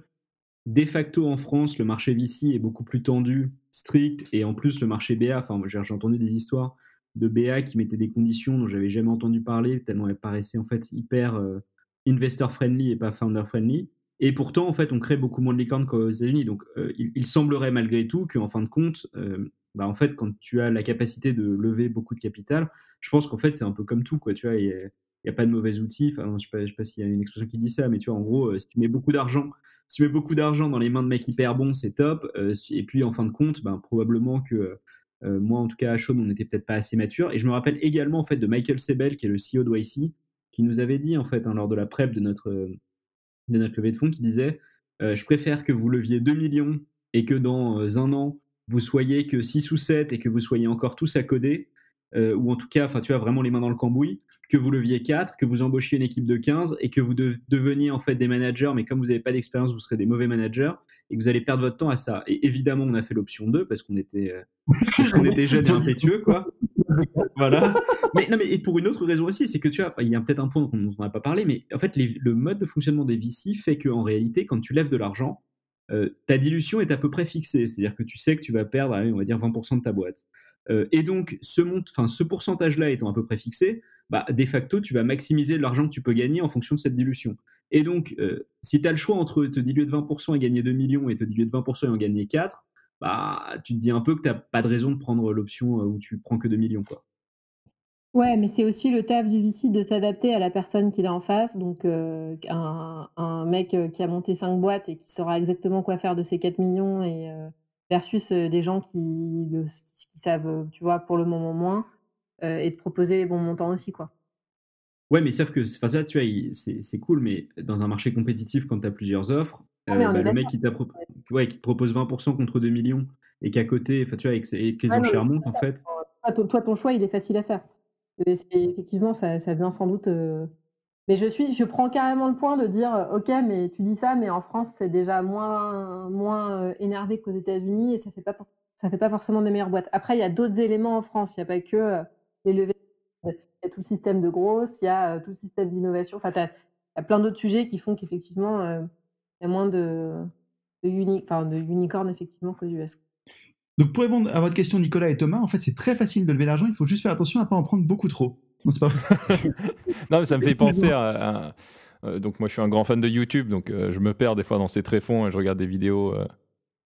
de facto en France, le marché VC est beaucoup plus tendu, strict, et en plus le marché BA, enfin j'ai entendu des histoires de BA qui mettait des conditions dont j'avais jamais entendu parler, tellement elles paraissaient en fait hyper euh, investor friendly et pas founder friendly. Et pourtant, en fait, on crée beaucoup moins de licornes qu'aux États-Unis. Donc, euh, il, semblerait malgré tout qu'en fin de compte, euh, bah, en fait, quand tu as la capacité de lever beaucoup de capital, je pense qu'en fait, c'est un peu comme tout, quoi. Tu vois, il n'y a, pas de mauvais outils. Je ne sais pas, s'il y a une expression qui dit ça, mais tu vois, en gros, si tu mets beaucoup d'argent, si tu mets beaucoup d'argent dans les mains de mecs hyper bons, c'est top. et puis, en fin de compte, ben, probablement que euh, moi, en tout cas, à Sean, on n'était peut-être pas assez mature. Et je me rappelle également en fait de Michael Sebel, qui est le CEO de YC, qui nous avait dit en fait hein, lors de la prep de notre levée de fonds, qui disait euh, je préfère que vous leviez 2 millions et que dans euh, un an vous soyez que 6 ou 7 et que vous soyez encore tous à coder, ou en tout cas, tu as vraiment les mains dans le cambouis, que vous leviez 4, que vous embauchiez une équipe de 15 et que vous deveniez en fait des managers, mais comme vous n'avez pas d'expérience, vous serez des mauvais managers et que vous allez perdre votre temps à ça. Et évidemment, on a fait l'option 2 parce qu'on était, qu'on était jeunes et impétueux, quoi. voilà. Mais non, mais et pour une autre raison aussi, c'est que tu vois, il y a peut-être un point dont on n'a pas parlé, mais en fait, le mode de fonctionnement des VC fait qu'en réalité, quand tu lèves de l'argent, euh, ta dilution est à peu près fixée. C'est-à-dire que tu sais que tu vas perdre, on va dire, 20% de ta boîte. Euh, et donc, ce, ce pourcentage-là étant à peu près fixé, bah, de facto, tu vas maximiser l'argent que tu peux gagner en fonction de cette dilution. Et donc, euh, si tu as le choix entre te diluer de 20% et gagner 2 millions et te diluer de 20% et en gagner 4, bah, tu te dis un peu que tu n'as pas de raison de prendre l'option euh, où tu prends que 2 millions. Quoi. Ouais, mais c'est aussi le taf du VC de s'adapter à la personne qu'il a en face. Donc, euh, un, un mec euh, qui a monté 5 boîtes et qui saura exactement quoi faire de ses 4 millions et euh, versus euh, des gens qui, le, qui savent, tu vois, pour le moment moins, euh, et de proposer les bons montants aussi, quoi. Ouais, mais sauf que enfin, ça, tu vois, c'est cool, mais dans un marché compétitif, quand tu as plusieurs offres, Ah, bah, le mec qui, ouais, te propose 20% contre 2 millions et qu'à côté, enfin, tu vois, et que les Ah, montent, en fait. Toi, ton choix, il est facile à faire. Effectivement, ça, ça vient sans doute. euh, Mais je suis, je prends carrément le point de dire, euh, ok, mais tu dis ça, mais en France, c'est déjà moins, moins euh, énervé qu'aux États-Unis et ça fait pas, ça fait pas forcément des meilleures boîtes. Après, il y a d'autres éléments en France. Il n'y a pas que les levées. Il y a tout le système de grosses, il y a tout le système d'innovation. Enfin, tu as, plein d'autres sujets qui font qu'effectivement, il y a moins de, de, de unicornes effectivement qu'aux US. Donc pour répondre à votre question, Nicolas et Thomas, en fait, c'est très facile de lever l'argent. Il faut juste faire attention à pas en prendre beaucoup trop. Non, [laughs] mais ça me fait penser à. euh, donc, moi, je suis un grand fan de YouTube, donc euh, je me perds des fois dans ces tréfonds et je regarde des vidéos euh,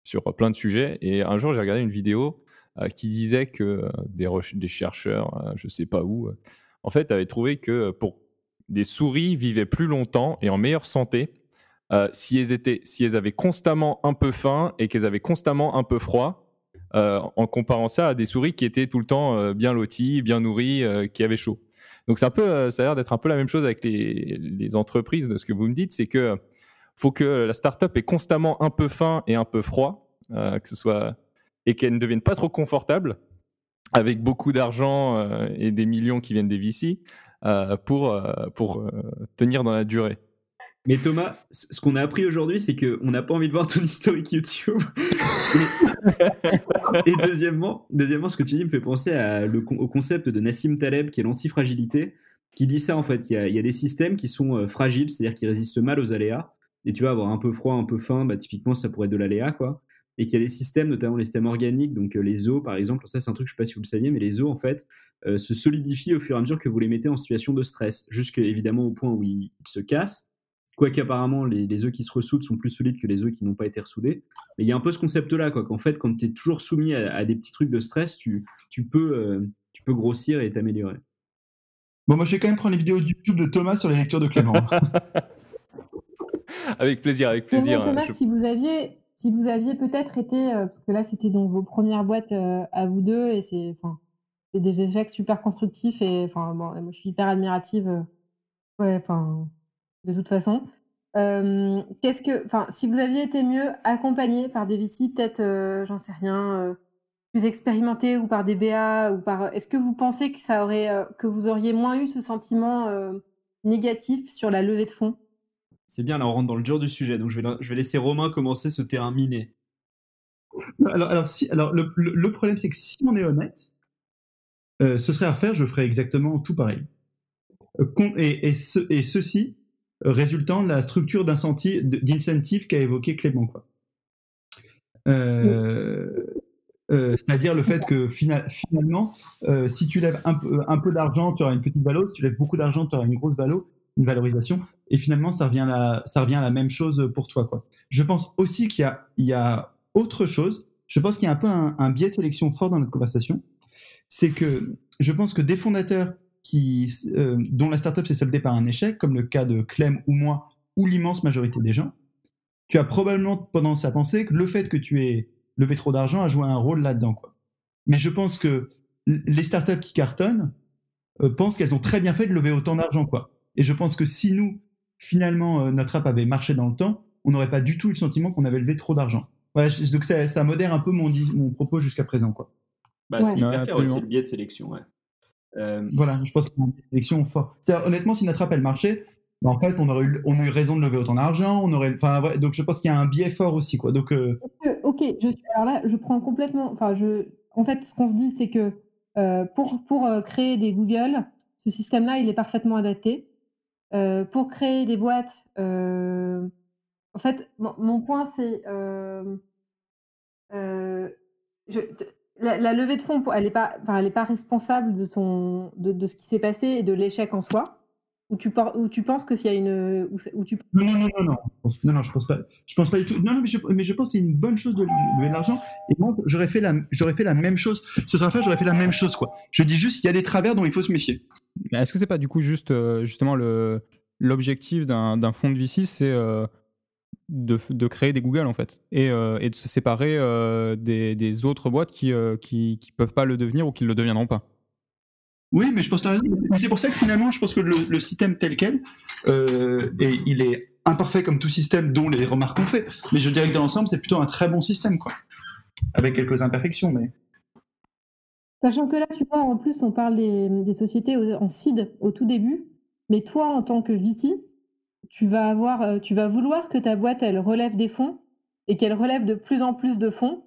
sur plein de sujets. Et un jour, j'ai regardé une vidéo qui disait que des, des chercheurs, je sais pas où, en fait, avaient trouvé que pour des souris vivaient plus longtemps et en meilleure santé si, elles étaient, si elles avaient constamment un peu faim et qu'elles avaient constamment un peu froid. Euh, en comparant ça à des souris qui étaient tout le temps euh, bien loties, bien nourries, euh, qui avaient chaud. Donc un peu, ça a l'air d'être un peu la même chose avec les, entreprises de ce que vous me dites, c'est que faut que la startup ait constamment un peu faim et un peu froid, que ce soit et qu'elle ne devienne pas trop confortable, avec beaucoup d'argent et des millions qui viennent des VC pour pour tenir dans la durée. Mais Thomas, ce qu'on a appris aujourd'hui, c'est qu'on n'a pas envie de voir ton historique YouTube. [laughs] et, deuxièmement, deuxièmement, ce que tu dis me fait penser au concept de Nassim Taleb, qui est l'antifragilité, qui dit ça en fait. Il y a, des systèmes qui sont euh, fragiles, c'est-à-dire qui résistent mal aux aléas. Et tu vas avoir un peu froid, un peu faim, bah, typiquement, ça pourrait être de l'aléa, quoi. Et qu'il y a des systèmes, notamment les systèmes organiques, donc euh, les os par exemple, ça c'est un truc, je sais pas si vous le saviez, mais les os en fait euh, se solidifient au fur et à mesure que vous les mettez en situation de stress, jusque évidemment au point où ils se cassent. Quoique apparemment les, les œufs qui se ressoudent sont plus solides que les œufs qui n'ont pas été ressoudés. Mais il y a un peu ce concept-là, quoi, qu'en fait, quand tu es toujours soumis à, à des petits trucs de stress, tu, tu, peux, euh, tu peux grossir et t'améliorer. Bon, moi, je vais quand même prendre les vidéos YouTube de Thomas sur les lectures de Clément. [laughs] avec plaisir, avec plaisir. Thomas, Je- si vous aviez, si vous aviez peut-être été, euh, parce que là c'était donc vos premières boîtes euh, à vous deux et c'est, enfin, c'est des échecs super constructifs et enfin, bon, moi je suis hyper admirative, euh, ouais, enfin, de toute façon. Euh, qu'est-ce que, enfin, si vous aviez été mieux accompagné par des VC, peut-être, euh, j'en sais rien, euh, plus expérimentés ou par des BA ou par, est-ce que vous pensez que ça aurait, euh, que vous auriez moins eu ce sentiment euh, négatif sur la levée de fonds? C'est bien, là on rentre dans le dur du sujet, donc je vais, je vais laisser Romain commencer ce terrain miné. alors, alors, si, alors le, le- le problème, c'est que si on est honnête, euh, ce serait à refaire, je ferais exactement tout pareil. Euh, et, et, ce- et ceci résultant de la structure d'incentive qu'a évoqué Clément. Euh, euh, C'est-à-dire le fait que fina- finalement, euh, si tu lèves un peu, d'argent, tu auras une petite valo. Si tu lèves beaucoup d'argent, tu auras une grosse valo, une valorisation. Et finalement, ça revient, à la, ça revient à la même chose pour toi. Je pense aussi qu'il y y a autre chose. Je pense qu'il y a un peu un, un biais de sélection fort dans notre conversation. C'est que je pense que des fondateurs qui, euh, dont la startup s'est soldée par un échec, comme le cas de Clem ou moi, ou l'immense majorité des gens, tu as probablement tendance à penser que le fait que tu aies levé trop d'argent a joué un rôle là-dedans. Quoi. Mais je pense que les startups qui cartonnent euh, pensent qu'elles ont très bien fait de lever autant d'argent. quoi. Et je pense que si nous, finalement, euh, notre app avait marché dans le temps, on n'aurait pas du tout eu le sentiment qu'on avait levé trop d'argent. Voilà, je- donc ça, ça modère un peu mon, propos jusqu'à présent. Quoi. Bah, Ouais. c'est hyper Ouais, c'est le biais de sélection. Ouais. Euh, Voilà, je pense qu'on a une sélection fort. C'est-à-dire, honnêtement, si notre app elle marchait, bah, en fait, on aurait, eu, on a eu raison de lever autant d'argent. On aurait, enfin, ouais, donc je pense qu'il y a un biais fort aussi, quoi. Donc, euh, ok, je suis, alors là, je prends complètement. Enfin, je, en fait, ce qu'on se dit, c'est que euh, pour, pour euh, créer des Google, ce système-là, il est parfaitement adapté. Euh, pour créer des boîtes, euh, en fait, mon, mon point, c'est. euh, euh, je- la, la levée de fonds, elle n'est pas, enfin, elle est pas responsable de, ton, de, de ce qui s'est passé et de l'échec en soi? Ou tu, ou tu penses que s'il y a une. Ou, tu... Non, non, non, non, non, non, non, je pense pas. Je pense pas du tout. Non, non, mais je, mais je pense que c'est une bonne chose de lever de l'argent. Et moi, j'aurais fait la, j'aurais fait la même chose. Ce sera fait, j'aurais fait la même chose, quoi. Je dis juste, il y a des travers dont il faut se méfier. Est-ce que c'est pas du coup juste, euh, justement, le, l'objectif d'un, fonds de VC, c'est euh, de, de, créer des Google en fait, et, euh, et de se séparer des, des, autres boîtes qui, qui, qui peuvent pas le devenir ou qui le deviendront pas. Oui, mais je pense que c'est pour ça que finalement, je pense que le, système tel quel, euh, et il est imparfait comme tout système dont les remarques ont fait. Mais je dirais que dans l'ensemble, c'est plutôt un très bon système, quoi. Avec quelques imperfections, mais. Sachant que là, tu vois, en plus, on parle des, sociétés en seed au tout début, mais toi, en tant que VC, tu vas avoir, euh, tu vas vouloir que ta boîte, elle relève des fonds et qu'elle relève de plus en plus de fonds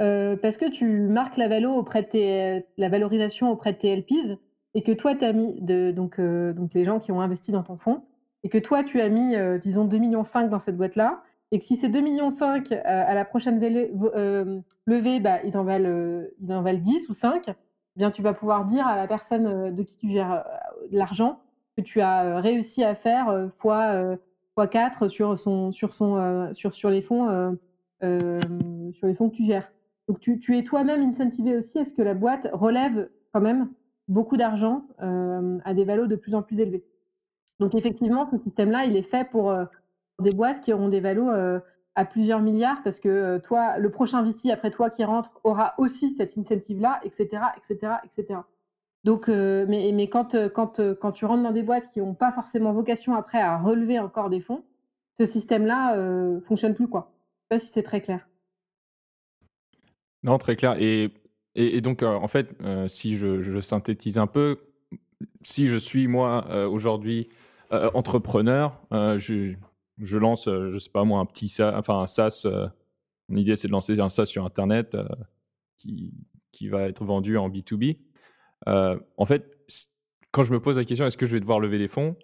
euh, parce que tu marques la, auprès de la valorisation auprès de tes LPs et que toi, tu as mis, de, donc, euh, donc les gens qui ont investi dans ton fonds, et que toi, tu as mis, euh, disons, 2,5 millions dans cette boîte-là, et que si ces 2,5 millions à la prochaine levée, bah, ils, en valent, ils en valent 10 ou 5, eh bien, tu vas pouvoir dire à la personne de qui tu gères l'argent que tu as réussi à faire fois, fois 4 sur, son, sur, son, sur, sur, les fonds, sur les fonds que tu gères. Donc tu, es toi-même incentivé aussi à ce que la boîte relève quand même beaucoup d'argent à des valos de plus en plus élevés. Donc effectivement, ce système-là, il est fait pour, des boîtes qui auront des valos à plusieurs milliards parce que toi, le prochain VC après toi qui rentre aura aussi cette incentive-là, etc., etc., etc. Donc, mais, mais quand, quand, quand tu rentres dans des boîtes qui n'ont pas forcément vocation après à relever encore des fonds, ce système-là fonctionne plus quoi. Je sais pas si c'est très clair. Non, très clair. Et, donc, euh, en fait, euh, si je, synthétise un peu, si je suis moi euh, aujourd'hui entrepreneur, je, lance, je sais pas moi, un petit SaaS, enfin un SaaS. mon idée, c'est de lancer un SaaS sur Internet qui va être vendu en B2B. En fait, quand je me pose la question, est-ce que je vais devoir lever des fonds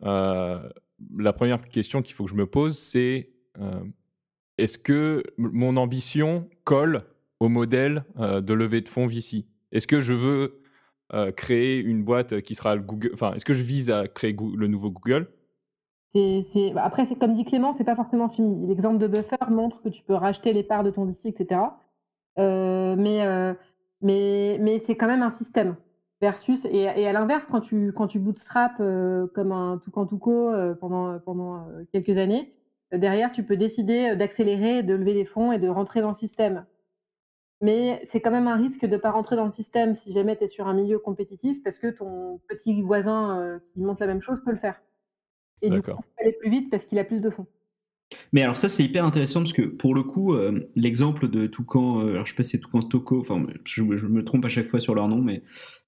La première question qu'il faut que je me pose, c'est est-ce que mon ambition colle au modèle euh, de levée de fonds VC Est-ce que je veux euh, créer une boîte qui sera le Google Enfin, est-ce que je vise à créer le nouveau Google? Bah, Après, c'est comme dit Clément, c'est pas forcément fini. L'exemple de Buffer montre que tu peux racheter les parts de ton VC, etc. Euh, mais, mais, mais c'est quand même un système. Versus, et, et à l'inverse, quand tu, quand tu bootstrap comme un tout tout co pendant, pendant quelques années, derrière, tu peux décider d'accélérer, de lever des fonds et de rentrer dans le système. Mais c'est quand même un risque de ne pas rentrer dans le système si jamais tu es sur un milieu compétitif parce que ton petit voisin euh, qui monte la même chose peut le faire. Et du coup, il peut aller plus vite parce qu'il a plus de fonds. Mais alors ça c'est hyper intéressant parce que pour le coup euh, l'exemple de Toucan, euh, alors je sais pas si c'est Toucan Toko, enfin je, me trompe à chaque fois sur leur nom, mais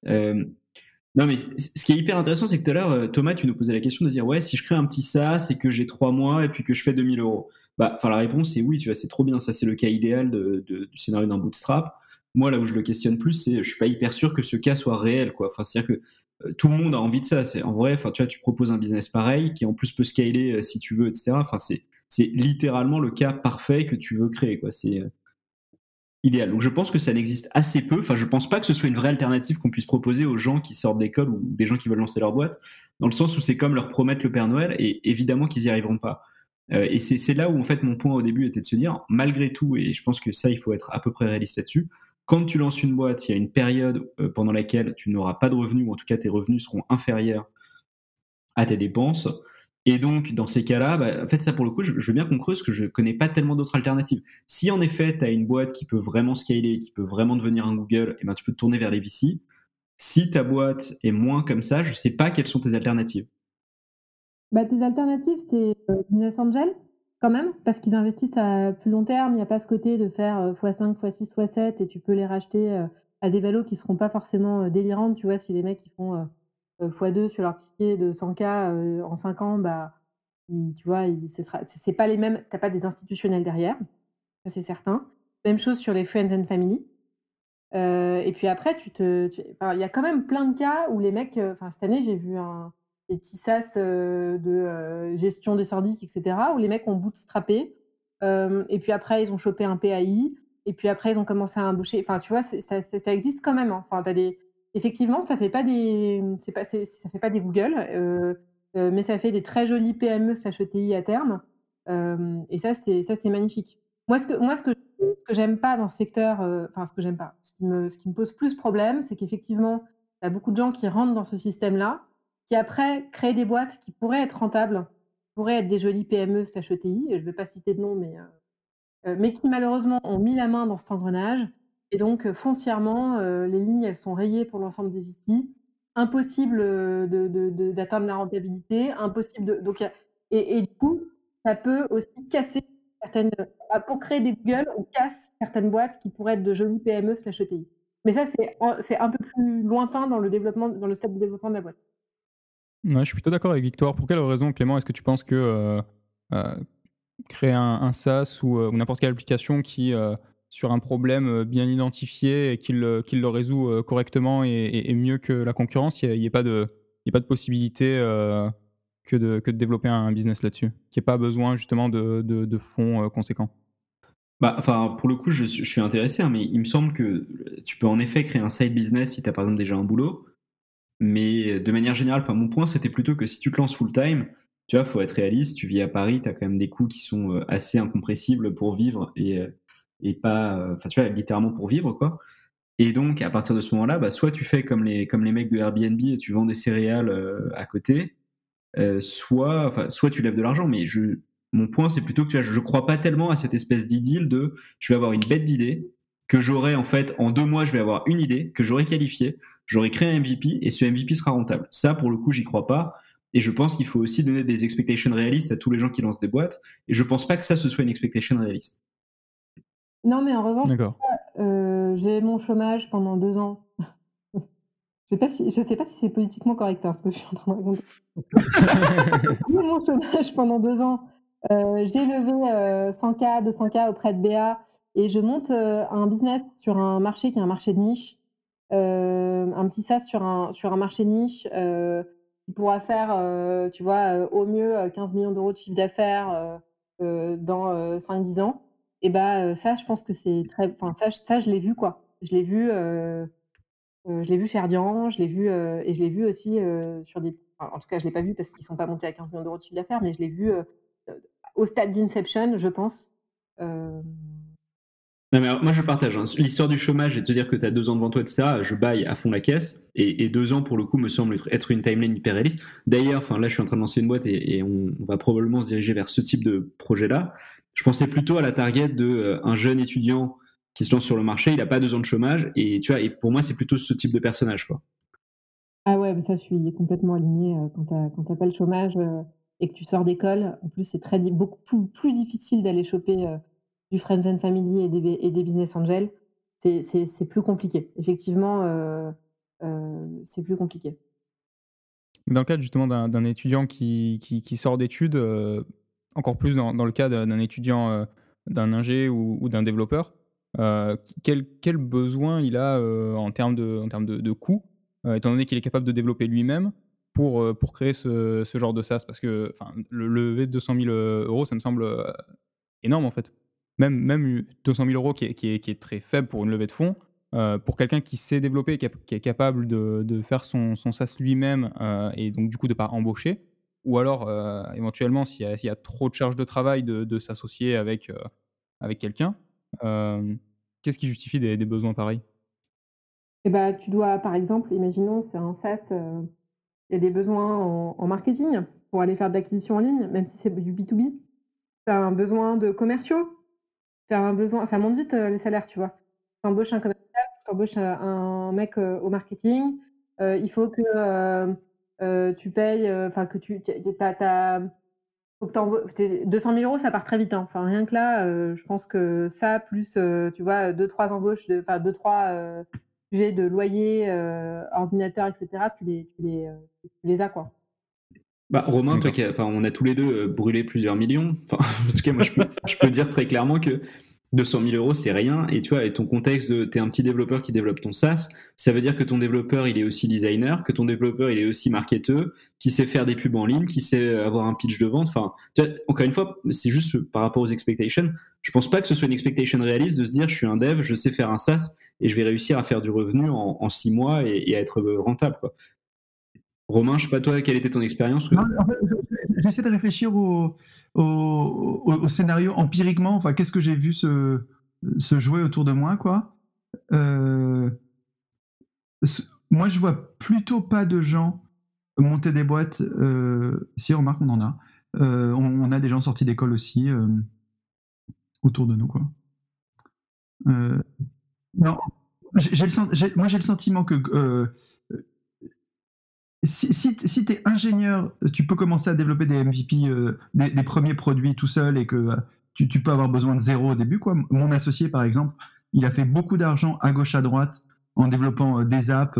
non mais ce qui est hyper intéressant c'est que tout à l'heure Thomas tu nous posais la question de dire ouais si je crée un petit ça c'est que j'ai trois mois et puis que je fais 2000 euros. Bah, la réponse c'est oui, tu vois, c'est trop bien. Ça, c'est le cas idéal de, du scénario d'un bootstrap. Moi, là où je le questionne plus, c'est je suis pas hyper sûr que ce cas soit réel, quoi. Enfin, c'est-à-dire que euh, tout le monde a envie de ça. C'est en vrai, tu vois, tu proposes un business pareil qui en plus peut scaler euh, si tu veux, etc. Enfin, c'est c'est littéralement le cas parfait que tu veux créer, quoi. C'est euh, idéal. Donc, je pense que ça n'existe assez peu. Enfin, je pense pas que ce soit une vraie alternative qu'on puisse proposer aux gens qui sortent d'école ou des gens qui veulent lancer leur boîte, dans le sens où c'est comme leur promettre le Père Noël et évidemment qu'ils y arriveront pas. Euh, et c'est là où en fait mon point au début était de se dire, malgré tout, et je pense que ça il faut être à peu près réaliste là-dessus, quand tu lances une boîte, il y a une période euh, pendant laquelle tu n'auras pas de revenus, ou en tout cas tes revenus seront inférieurs à tes dépenses. Et donc, dans ces cas-là, bah, en fait, ça pour le coup, je, veux bien qu'on creuse, que je ne connais pas tellement d'autres alternatives. Si en effet, tu as une boîte qui peut vraiment scaler, qui peut vraiment devenir un Google, et eh ben, tu peux te tourner vers les VC. Si ta boîte est moins comme ça, je ne sais pas quelles sont tes alternatives. Bah, tes alternatives, c'est euh, Business Angel, quand même, parce qu'ils investissent à plus long terme. Il n'y a pas ce côté de faire x5, x6, x7 et tu peux les racheter euh, à des valos qui ne seront pas forcément euh, délirantes. Tu vois, si les mecs font x2 sur leur ticket de 100K en 5 ans, bah, tu vois, c'est pas les mêmes. Tu n'as pas des institutionnels derrière, ça c'est certain. Même chose sur les Friends and Family. et puis après, tu te, il y a quand même plein de cas où les mecs, enfin cette année, j'ai vu un, des petits sas de gestion des syndics, etc., où les mecs ont bootstrappé. et puis après, ils ont chopé un PAI. Et puis après, ils ont commencé à embaucher. Enfin, tu vois, ça, existe quand même. Hein. Enfin, as des... Effectivement, ça fait pas des, ça fait pas des Google. mais ça fait des très jolies PME slash ETI à terme. et ça, c'est ça, c'est magnifique. Moi, ce que moi, ce que j'aime pas dans ce secteur, enfin, ce que j'aime pas, ce qui me ce qui me pose plus problème, c'est qu'effectivement, il y a beaucoup de gens qui rentrent dans ce système-là, qui après créent des boîtes qui pourraient être rentables, pourraient être des jolies PME slash ETI, je ne vais pas citer de nom, mais, mais qui malheureusement ont mis la main dans cet engrenage et donc foncièrement, les lignes, elles sont rayées pour l'ensemble des VC. Impossible, de d'atteindre la rentabilité, impossible de donc et et du coup, ça peut aussi casser certaines, pour créer des Google, on casse certaines boîtes qui pourraient être de jolies PME slash ETI. Mais ça, c'est c'est un peu plus lointain dans le développement dans le stade de développement de la boîte. Ouais, je suis plutôt d'accord avec Victoire. Pour quelle raison, Clément, est-ce que tu penses que, créer un SaaS ou, n'importe quelle application qui, sur un problème bien identifié et qu'il le résout correctement et, mieux que la concurrence, il n'y a, pas de, possibilité que, de, développer un business là-dessus, qui n'y pas besoin justement de, fonds conséquents. Bah, enfin, pour le coup, je, suis intéressé, hein, mais il me semble que tu peux en effet créer un side business si tu as par exemple déjà un boulot. Mais de manière générale, enfin, mon point, c'était plutôt que si tu te lances full time, tu vois, faut être réaliste. Tu vis à Paris, tu as quand même des coûts qui sont assez incompressibles pour vivre et et pas, euh, enfin tu vois, littéralement pour vivre quoi. Et donc à partir de ce moment-là, bah, soit tu fais comme les comme les mecs de Airbnb et tu vends des céréales euh, à côté, euh, soit enfin soit tu lèves de l'argent. Mais je mon point c'est plutôt que tu vois, je crois pas tellement à cette espèce d'idylle de je vais avoir une bête d'idée que j'aurai en fait en deux mois je vais avoir une idée que j'aurai qualifiée, j'aurai créé un MVP et ce MVP sera rentable. Ça pour le coup j'y crois pas. Et je pense qu'il faut aussi donner des expectations réalistes à tous les gens qui lancent des boîtes. Et je pense pas que ça ce soit une expectation réaliste. Non, mais en revanche, euh, j'ai mon chômage pendant deux ans. [laughs] Je sais pas si je sais pas si c'est politiquement correct, hein, ce que je suis en train de raconter. [laughs] J'ai mon chômage pendant deux ans. Euh, j'ai levé, 100 K, 200 K auprès de BA et je monte, euh, un business sur un marché qui est un marché de niche. un petit SaaS sur un sur un marché de niche, qui pourra faire, tu vois, au mieux, 15 millions d'euros de chiffre d'affaires, dans, 5-10 ans. Et bah, ça, je pense que c'est très enfin ça ça je l'ai vu quoi. Je l'ai vu, je l'ai vu chez Ardian, je l'ai vu, et je l'ai vu aussi, sur des en tout cas, je l'ai pas vu parce qu'ils sont pas montés à 15 millions d'euros de chiffre d'affaires, mais je l'ai vu, au stade d'inception, je pense, Non, mais moi je partage, hein. L'histoire du chômage et te dire que tu as deux ans devant toi, etc., je baille à fond la caisse. Et, deux ans, pour le coup, me semble être, une timeline hyper réaliste. D'ailleurs, là, je suis en train de lancer une boîte et, on, va probablement se diriger vers ce type de projet-là. Je pensais plutôt à la target de euh, un jeune étudiant qui se lance sur le marché, il n'a pas deux ans de chômage, et tu vois, et pour moi, c'est plutôt ce type de personnage, quoi. Ah ouais, ça, je suis complètement alignée. Euh, quand tu n'as pas le chômage euh, et que tu sors d'école, en plus, c'est très beaucoup plus, difficile d'aller choper du Friends and Family et des, et des business angels. C'est plus compliqué. Effectivement, c'est plus compliqué. Dans le cadre justement d'un étudiant qui, qui, sort d'études, encore plus dans, le cas d'un étudiant, euh, d'un ingé ou, d'un développeur, euh, quel, besoin il a euh, en termes de, en termes de, étant donné qu'il est capable de développer lui-même pour, pour créer ce, ce, genre de SaaS? Parce que le lever de 200 000 euros, ça me semble énorme en fait. Même, même 200 000 euros qui est, qui, est, qui est, très faible pour une levée de fonds, pour quelqu'un qui sait développer, qui, est capable de, de faire son, son SaaS lui-même et donc du coup de ne pas embaucher, ou alors euh, éventuellement s'il y, a trop de charges de travail de, s'associer avec, euh, avec quelqu'un. Euh, qu'est-ce qui justifie des, besoins pareils? Eh ben, Tu dois, par exemple, imaginons, c'est un SaaS, il y a des besoins en, marketing pour aller faire de l'acquisition en ligne, même si c'est du B2B. Tu as un besoin de commerciaux. Un besoin, ça monte vite les salaires, tu vois. Tu embauches un commercial, tu embauches un, mec au marketing. il faut que tu payes, enfin que tu as 200 000 euros, ça part très vite, hein. Enfin, rien que là, je pense que ça, plus, tu vois, 2-3 embauches de enfin 2-3 sujets de loyer, ordinateur et cetera, tu les tu les, tu les as, quoi. Bah, Romain, toi enfin, on a tous les deux brûlé plusieurs millions. Enfin, [laughs] en tout cas, moi, je peux, je peux dire très clairement que 200 000 euros, c'est rien. Et tu vois, et ton contexte de, t'es un petit développeur qui développe ton SaaS, ça veut dire que ton développeur, il est aussi designer, que ton développeur, il est aussi marketeur, qui sait faire des pubs en ligne, qui sait avoir un pitch de vente. Enfin, tu vois, encore une fois, c'est juste par rapport aux expectations. Je pense pas que ce soit une expectation réaliste de se dire, je suis un dev, je sais faire un SaaS et je vais réussir à faire du revenu en, six mois et, à être rentable, quoi. Romain, je sais pas toi, quelle était ton expérience J'essaie de réfléchir au, scénario empiriquement. Qu'est-ce que j'ai vu se, jouer autour de moi. Euh, moi, je vois plutôt pas de gens monter des boîtes. euh, si, remarque, on en a. Euh, on, a des gens sortis d'école aussi euh, autour de nous, non, moi j'ai le sentiment que si, si, tu es ingénieur, tu peux commencer à développer des MVP, euh, des, premiers produits tout seul et que euh, tu, peux avoir besoin de zéro au début. Mon associé, par exemple, il a fait beaucoup d'argent à gauche, à droite en développant euh, des apps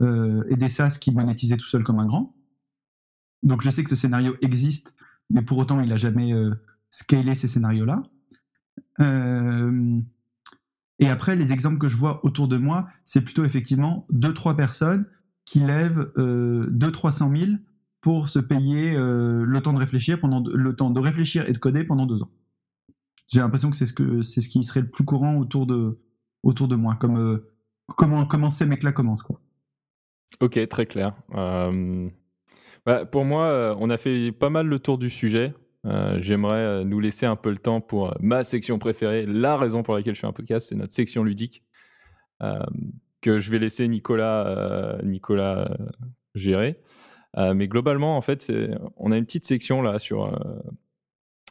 euh, et des SaaS qui monétisaient tout seul comme un grand. Donc je sais que ce scénario existe, mais pour autant, il n'a jamais euh, scalé ces scénarios-là. Euh, et après, les exemples que je vois autour de moi, c'est plutôt effectivement deux, trois personnes qui lèvent euh, 200-300 000 pour se payer euh, le temps de réfléchir pendant le temps de réfléchir et de coder pendant deux ans. J'ai l'impression que c'est ce que c'est ce qui serait le plus courant autour de autour de moi, comme euh, comment ces mecs-là commencent quoi. Ok, très clair. Bah, pour moi, euh, on a fait pas mal le tour du sujet. J'aimerais nous laisser un peu le temps pour ma section préférée, la raison pour laquelle je fais un podcast, c'est notre section ludique, que je vais laisser Nicolas, euh, Nicolas euh, gérer. Euh, mais globalement, en fait, on a une petite section là sur euh,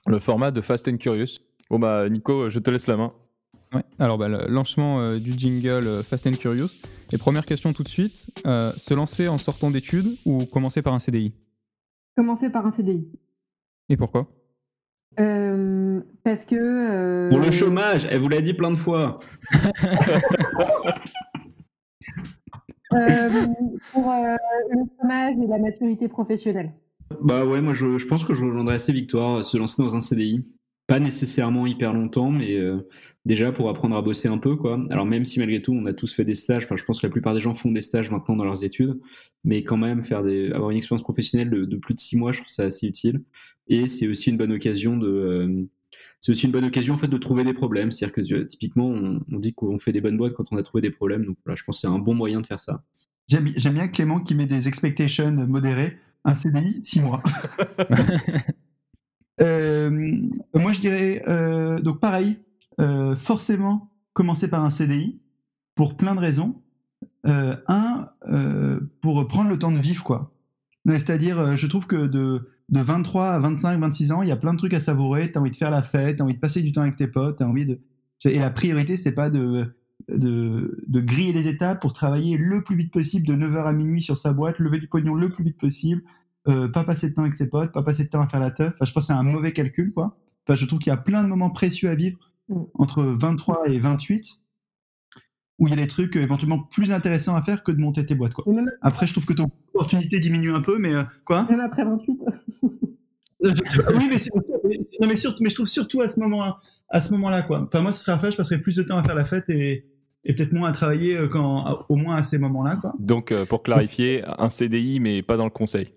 le format de Fast and Curious. Bon bah Nico, je te laisse la main. Ouais. Alors, bah, le lancement euh, du jingle euh, Fast and Curious. Et première question tout de suite euh, se lancer en sortant d'études ou commencer par un CDI Commencer par un CDI. Et pourquoi? Euh, parce que. euh, Pour le chômage, elle vous l'a dit plein de fois. [laughs] euh, pour euh, le chômage et la maturité professionnelle. Bah ouais, moi je, pense que je rejoindrais assez Victoire, se lancer dans un CDI. Pas nécessairement hyper longtemps, mais euh, déjà pour apprendre à bosser un peu, quoi. Alors même si malgré tout, on a tous fait des stages, enfin je pense que la plupart des gens font des stages maintenant dans leurs études, mais quand même faire des, avoir une expérience professionnelle de, plus de six mois, je trouve ça assez utile. Et c'est aussi une bonne occasion de, euh, c'est aussi une bonne occasion en fait de trouver des problèmes. C'est-à-dire que euh, typiquement, on, on dit qu'on fait des bonnes boîtes quand on a trouvé des problèmes. Donc voilà, je pense que c'est un bon moyen de faire ça. J'aime bien Clément qui met des expectations modérées. Un CDI, six mois. [laughs] Euh, moi, je dirais, euh, donc pareil, euh, forcément commencer par un CDI pour plein de raisons. Euh, un, euh, pour prendre le temps de vivre, quoi. C'est-à-dire, je trouve que de, de 23 à 25, 26 ans, il y a plein de trucs à savourer. Tu as envie de faire la fête, tu as envie de passer du temps avec tes potes, tu envie de. Et la priorité, c'est pas de, de, de griller les étapes pour travailler le plus vite possible de 9h à minuit sur sa boîte, lever du pognon le plus vite possible, euh, pas passer de temps avec ses potes, pas passer de temps à faire la teuf. Enfin, je pense que c'est un mauvais calcul, quoi. Enfin, je trouve qu'il y a plein de moments précieux à vivre Mm. entre 23 et 28 où il y a des trucs euh, éventuellement plus intéressants à faire que de monter tes boîtes, quoi. Après, je trouve que ton opportunité diminue un peu, mais euh, quoi? Même après 28. Euh, Oui, mais, non, surtout, mais je trouve surtout à ce moment-là, à ce moment-là, quoi. Enfin, moi, ce serait à faire, je passerais plus de temps à faire la fête et, et peut-être moins à travailler euh, quand, au moins à ces moments-là, quoi. Donc euh, pour clarifier, un CDI mais pas dans le conseil.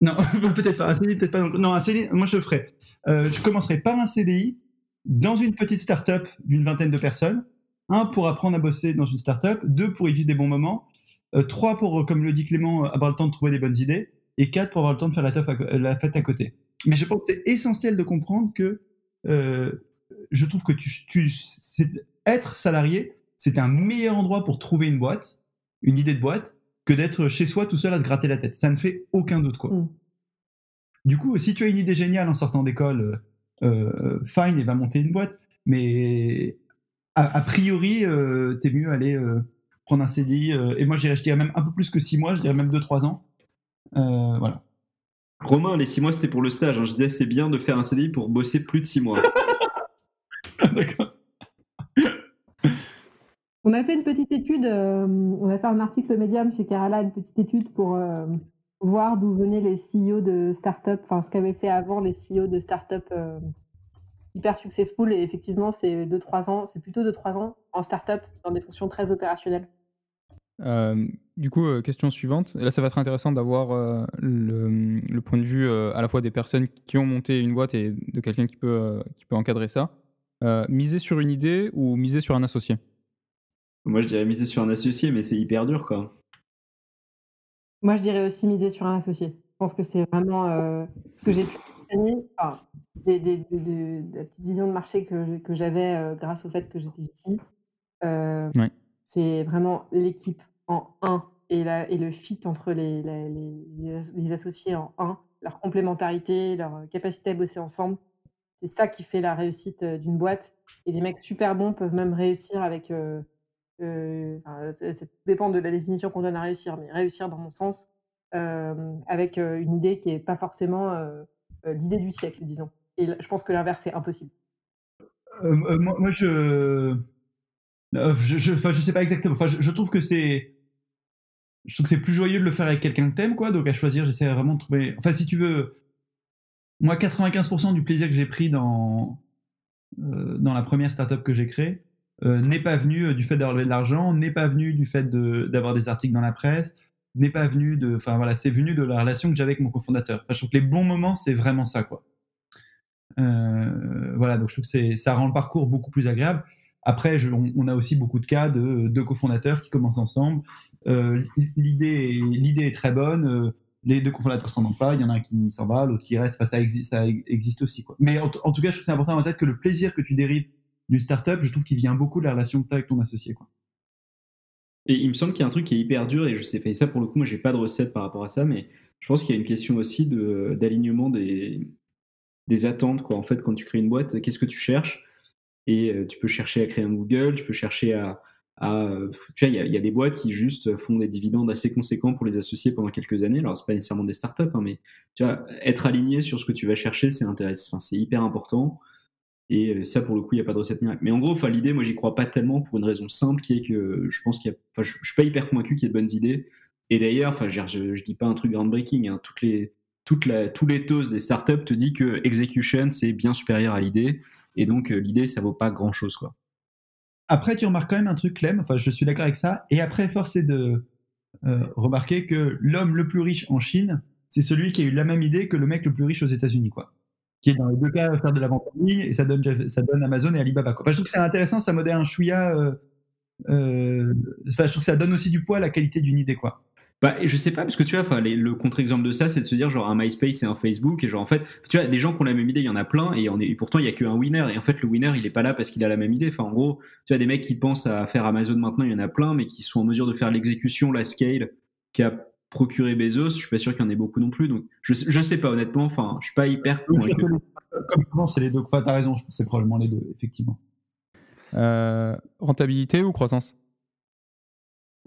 Non, [laughs] peut-être pas. Un CDI, peut-être pas. Non, un CDI, moi je le ferais. Euh, je commencerai par un CDI dans une petite start-up d'une vingtaine de personnes. Un, pour apprendre à bosser dans une start-up. Deux, pour y vivre des bons moments. Euh, trois, pour, euh, comme le dit Clément, euh, avoir le temps de trouver des bonnes idées. Et quatre, pour avoir le temps de faire la, teuf à euh, la fête à côté. Mais je pense que c'est essentiel de comprendre que euh, je trouve que tu, tu, être salarié, c'est un meilleur endroit pour trouver une boîte, une idée de boîte, que d'être chez soi tout seul à se gratter la tête. Ça ne fait aucun doute, quoi. Mm. Du coup, si tu as une idée géniale en sortant d'école, euh, euh, fine, et va monter une boîte. Mais a, a priori, euh, t'es mieux aller euh, prendre un CDI. euh, et moi, je dirais, même un peu plus que 6 mois, je dirais même 2-3 ans. Euh, voilà. Romain, les six mois c'était pour le stage. hein. Je disais c'est bien de faire un CDI pour bosser plus de six mois. [laughs] D'accord. On a fait une petite étude, euh, on a fait un article Medium chez Kerala, une petite étude pour euh, voir d'où venaient les CEO de start-up, enfin ce qu'avaient fait avant les CEO de start-up euh, hyper successful. Et effectivement, c'est 2-3 ans, c'est plutôt 2-3 ans en start-up dans des fonctions très opérationnelles. Euh, du coup, euh, question suivante. Et là, ça va être intéressant d'avoir euh, le, le point de vue euh, à la fois des personnes qui ont monté une boîte et de quelqu'un qui peut, euh, qui peut encadrer ça. Euh, miser sur une idée ou miser sur un associé? Moi je dirais miser sur un associé, mais c'est hyper dur quoi. Moi, je dirais aussi miser sur un associé. Je pense que c'est vraiment, ce que j'ai pu enfin, des des de de de la petite vision de marché que que j'avais, grâce au fait que j'étais ici. Ouais. c'est vraiment l'équipe en un et la et le fit entre les les les asso les associés en un, leur complémentarité, leur, heu, capacité à bosser ensemble. C'est ça qui fait la réussite, heu, d'une boîte et des mecs super bons peuvent même réussir avec, ça ça dépend de la définition qu'on donne à réussir, mais réussir dans mon sens, avec, une idée qui est pas forcément, l'idée du siècle, disons et je pense que l'inverse est impossible. Moi je je je sais pas exactement. Je trouve que c'est je trouve que c'est plus joyeux de le faire avec quelqu'un que tu aimes, quoi, donc à choisir, j'essaie vraiment de trouver enfin, si tu veux, moi 95% du plaisir que j'ai pris dans, heu, dans la 1re startup que j'ai créée, heu, n'est pas venu, heu, du fait d'avoir levé de l'argent, n'est pas venu du fait d'avoir des articles dans la presse, n'est pas venu de enfin, voilà, c'est venu de la relation que j'avais avec mon cofondateur. Je trouve que les bons moments, c'est vraiment ça, quoi. Voilà, donc je trouve que ça rend le parcours beaucoup plus agréable. Après, on a aussi beaucoup de cas de 2 cofondateurs qui commencent ensemble. L'i l'idée est très bonne, heu, les 2 cofondateurs s'entendent pas, il y en a un qui s'en va, l'autre qui reste, enfin ça existe aussi. Mais en tout cas, je trouve que c'est important d'avoir en tête que le plaisir que tu dérives d'une startup, je trouve qu'il vient beaucoup de la relation que tu as avec ton associé. Et il me semble qu'il y a un truc qui est hyper dur et je sais pas et ça pour le coup, moi j'ai pas de recette par rapport à ça, mais je pense qu'il y a une question aussi de d'alignement des des attentes. En fait, quand tu crées une boîte, qu'est-ce que tu cherches? Et heu, tu peux chercher à créer un Google, tu peux chercher à heu, tu vois, il y a des boîtes qui juste font des dividendes assez conséquents pour les associés pendant quelques années. Alors c'est pas nécessairement des startups, hein, mais tu vois, être aligné sur ce que tu vas chercher, c'est intéress enfin, c'est hyper important et ça pour le coup, il y a pas de recette miracle. Mais en gros, l'idée, moi j'y crois pas tellement pour une raison simple qui est que je pense qu'il y a enfin je suis pas hyper convaincu qu'il y ait de bonnes idées et d'ailleurs, je je je dis pas un truc groundbreaking, hein, toutes les toute la tout l'éthos des startups te dit que execution, c'est bien supérieur à l'idée et donc heu, l'idée, ça vaut pas grand chose, quoi. Après, tu remarques quand même un truc, Clem, enfin je suis d'accord avec ça et après force est de, heu, remarquer que l'homme le plus riche en Chine, c'est celui qui a eu la même idée que le mec le plus riche aux États-Unis, quoi. Qui est dans les 2 cas faire de la vente en ligne et ça donne ça donne Amazon et Alibaba, quoi. Je trouve que c'est intéressant, ça modère un chouïa, heu, enfin je trouve que ça donne aussi du poids à la qualité d'une idée, quoi. Bah, je sais pas parce que tu vois, enfin les le contre-exemple de ça, c'est de se dire genre un MySpace et un Facebook et genre en fait, tu vois, des gens qui ont la même idée, il y en a plein et pourtant il y a qu'un winner et en fait le winner, il est pas là parce qu'il a la même idée. Enfin en gros, tu vois des mecs qui pensent à faire Amazon maintenant, il y en a plein, mais qui sont en mesure de faire l'exécution, la scale qu'a procuré Bezos, je suis pas sûr qu'il y en ait beaucoup non plus. Donc je sais je sais pas honnêtement, enfin, je suis pas hyper. Comme c'est les 2. Enfin, tu as raison, c'est probablement les 2, effectivement. Heu, rentabilité ou croissance?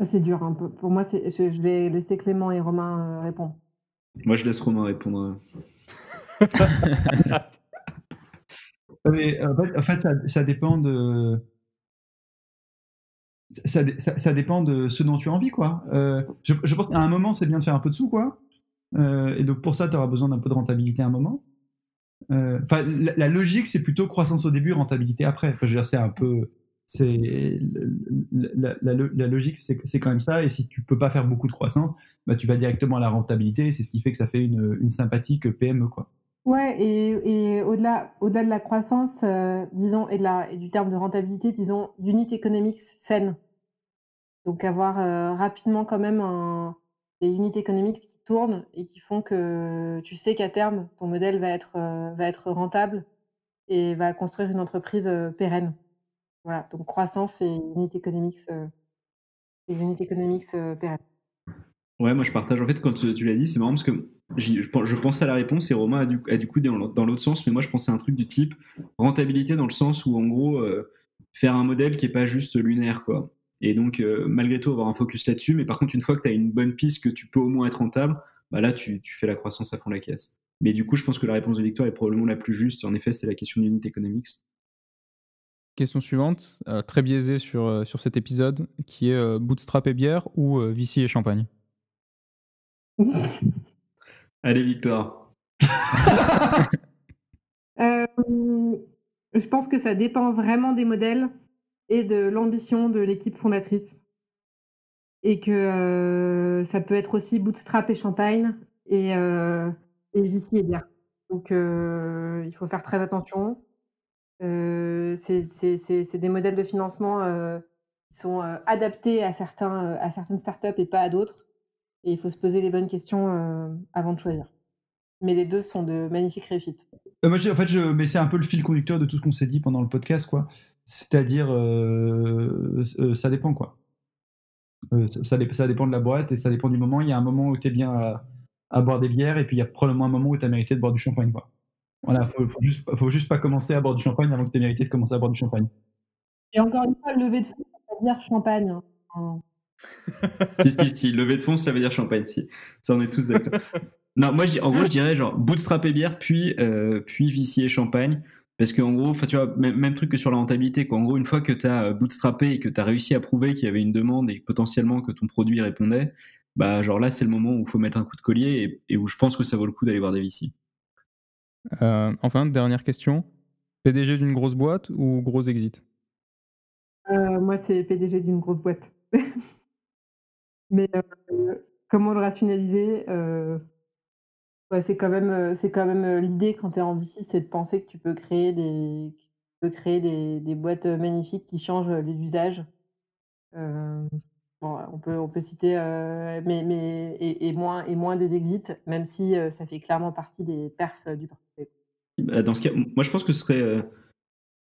C'est dur un peu. Pour moi, c'est je je vais laisser Clément et Romain, heu, répondre. Moi, je laisse Romain répondre. [laughs] Mais en fait en fait, ça ça dépend de ça ça dé ça ça dépend de ce dont tu as envie, quoi. Heu, je je pense qu'à un moment, c'est bien de faire un peu de sous, quoi. Et donc pour ça, tu auras besoin d'un peu de rentabilité à un moment. Enfin, la la logique, c'est plutôt croissance au début, rentabilité après. Enfin, je veux dire, c'est un peu c'est la logique, c'est quand même ça et si tu peux pas faire beaucoup de croissance, bah, tu vas directement à la rentabilité. C'est ce qui fait que ça fait une, sympathique PME, quoi. Ouais et au-delà au-delà de la croissance, heu, disons et de la et du terme de rentabilité, disons unit economics saine. Donc avoir, heu, rapidement quand même un des unit economics qui tournent et qui font que tu sais qu'à terme, ton modèle va être, heu, va être rentable et va construire une entreprise, pérenne. Voilà, donc croissance et unit economics, heu et unit economics, heu, pérennes. Ouais, moi je partage. En fait, quand, tu l'as dit, c'est marrant parce que je pen je pensais à la réponse et Romain a du a du coup dans l'au dans l'autre sens, mais moi je pensais à un truc du type rentabilité dans le sens où en gros, heu, faire un modèle qui est pas juste lunaire, quoi et donc heu, malgré tout avoir un focus là-dessus, mais par contre une fois que tu as une bonne piste, que tu peux au moins être rentable, bah là tu fais la croissance à fond la caisse. Mais du coup, je pense que la réponse de Victor est probablement la plus juste. En effet, c'est la question d'unit economics. Question suivante, heu, très biaisée sur, heu, sur cet épisode, qui est, heu, bootstrap et bière ou, VC et champagne? [laughs] Allez Victor. [laughs] Je pense que ça dépend vraiment des modèles et de l'ambition de l'équipe fondatrice et que, ça peut être aussi bootstrap et champagne et et VC et bière. Donc il faut faire très attention. Heu, c'est des modèles de financement, heu, qui sont, heu, adaptés à certains, à certaines startups et pas à d'autres et il faut se poser les bonnes questions euh, avant de choisir. Mais les deux sont de magnifiques réussites. Euh, en fait, je, mais c'est un peu le fil conducteur de tout ce qu'on s'est dit pendant le podcast, quoi. C'est-à-dire, ça dépend, quoi. ça, dépend de la boîte et ça dépend du moment. Il y a un moment où tu es bien à, à, boire des bières et puis il y a probablement un moment où tu as mérité de boire du champagne, quoi. Voilà, faut, faut, juste, faut juste pas commencer à boire du champagne avant que tu aies mérité de commencer à boire du champagne. Et encore une fois, lever de fond, ça veut dire champagne. Hein. [laughs] si, si, si, lever de fond, ça veut dire champagne, si. Ça, on est tous d'accord. non, moi, je, en gros, je dirais genre bootstrap et bière, puis, euh, puis et champagne. Parce qu'en gros, tu vois, même, même, truc que sur la rentabilité. Quoi. En gros, une fois que tu as euh, bootstrappé et que tu as réussi à prouver qu'il y avait une demande et potentiellement que ton produit répondait, bah, genre là, c'est le moment où il faut mettre un coup de collier et, et, où je pense que ça vaut le coup d'aller voir des VC. Euh, enfin, dernière question. PDG d'une grosse boîte ou gros exit? Euh, Moi, c'est PDG d'une grosse boîte. [laughs] Mais euh, comment le rationaliser C'est quand même, l'idée quand tu es en VC, c'est de penser que tu peux créer des, boîtes magnifiques qui changent les usages. On peut, citer, et, moins, des exits, même si ça fait clairement partie des perfs du portefeuille. Bah, dans ce cas, moi je pense que ce serait. Euh,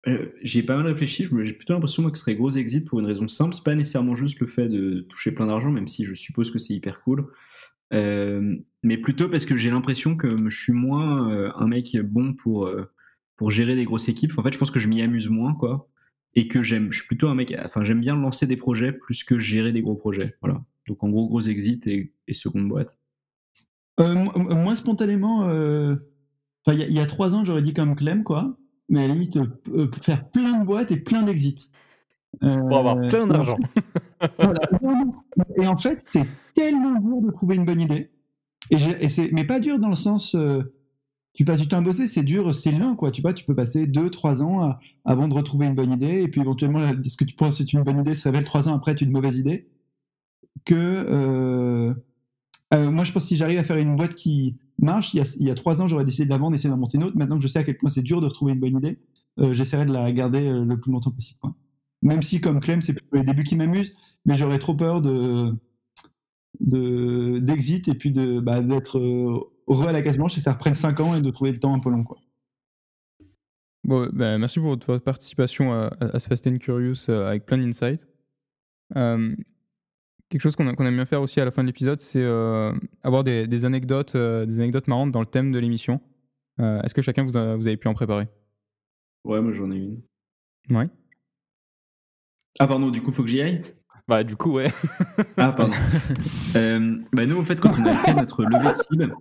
euh, j'ai pas mal réfléchi, j'ai plutôt l'impression que ce serait gros exit pour une raison simple. C'est pas nécessairement juste le fait de toucher plein d'argent, même si je suppose que c'est hyper cool. Euh, mais plutôt parce que j'ai l'impression que je suis moins un mec bon pour, pour gérer des grosses équipes. En fait, je pense que je m'y amuse moins, quoi. Et que j'aime, je suis plutôt un mec, enfin, j'aime bien lancer des projets plus que gérer des gros projets. Voilà. Donc, en gros, gros exit et, et seconde boîte. moi, spontanément, il y, a trois ans, j'aurais dit comme Clem, quoi. Mais à la limite, euh, euh, faire plein de boîtes et plein d'exits. Pour avoir euh, plein d'argent. [laughs] Et en fait, c'est tellement dur de trouver une bonne idée. Et, mais pas dur dans le sens, tu passes du temps à bosser, c'est dur, c'est lent, quoi. Tu vois, tu peux passer deux, trois ans avant de retrouver une bonne idée, et puis éventuellement, ce que tu penses être une bonne idée se révèle trois ans après être une mauvaise idée. Que moi, je pense que si j'arrive à faire une boîte qui marche. Il y, a, trois ans, j'aurais décidé de la vendre, d'essayer d'en monter une autre. Maintenant que je sais à quel point c'est dur de retrouver une bonne idée, euh, j'essaierai de la garder euh, le plus longtemps possible. Même si, comme Clem, c'est plutôt les débuts qui m'amusent, mais j'aurais trop peur de d'exit et puis bah, d'être euh, heureux à la case blanche et ça reprenne cinq ans et de trouver le temps un peu long. Quoi. Bon, bah, merci pour votre participation à, à, ce Fast and Curious avec plein d'insights. Quelque chose qu'on aime bien faire aussi à la fin de l'épisode, c'est euh, avoir des, anecdotes, euh, des anecdotes marrantes dans le thème de l'émission. Euh, est-ce que chacun vous, vous avez pu en préparer? Ouais, moi j'en ai une. Ouais. Ah pardon, du coup faut que j'y aille? Bah du coup ouais. [laughs] ah pardon. bah nous en fait quand on a fait notre levée de cible,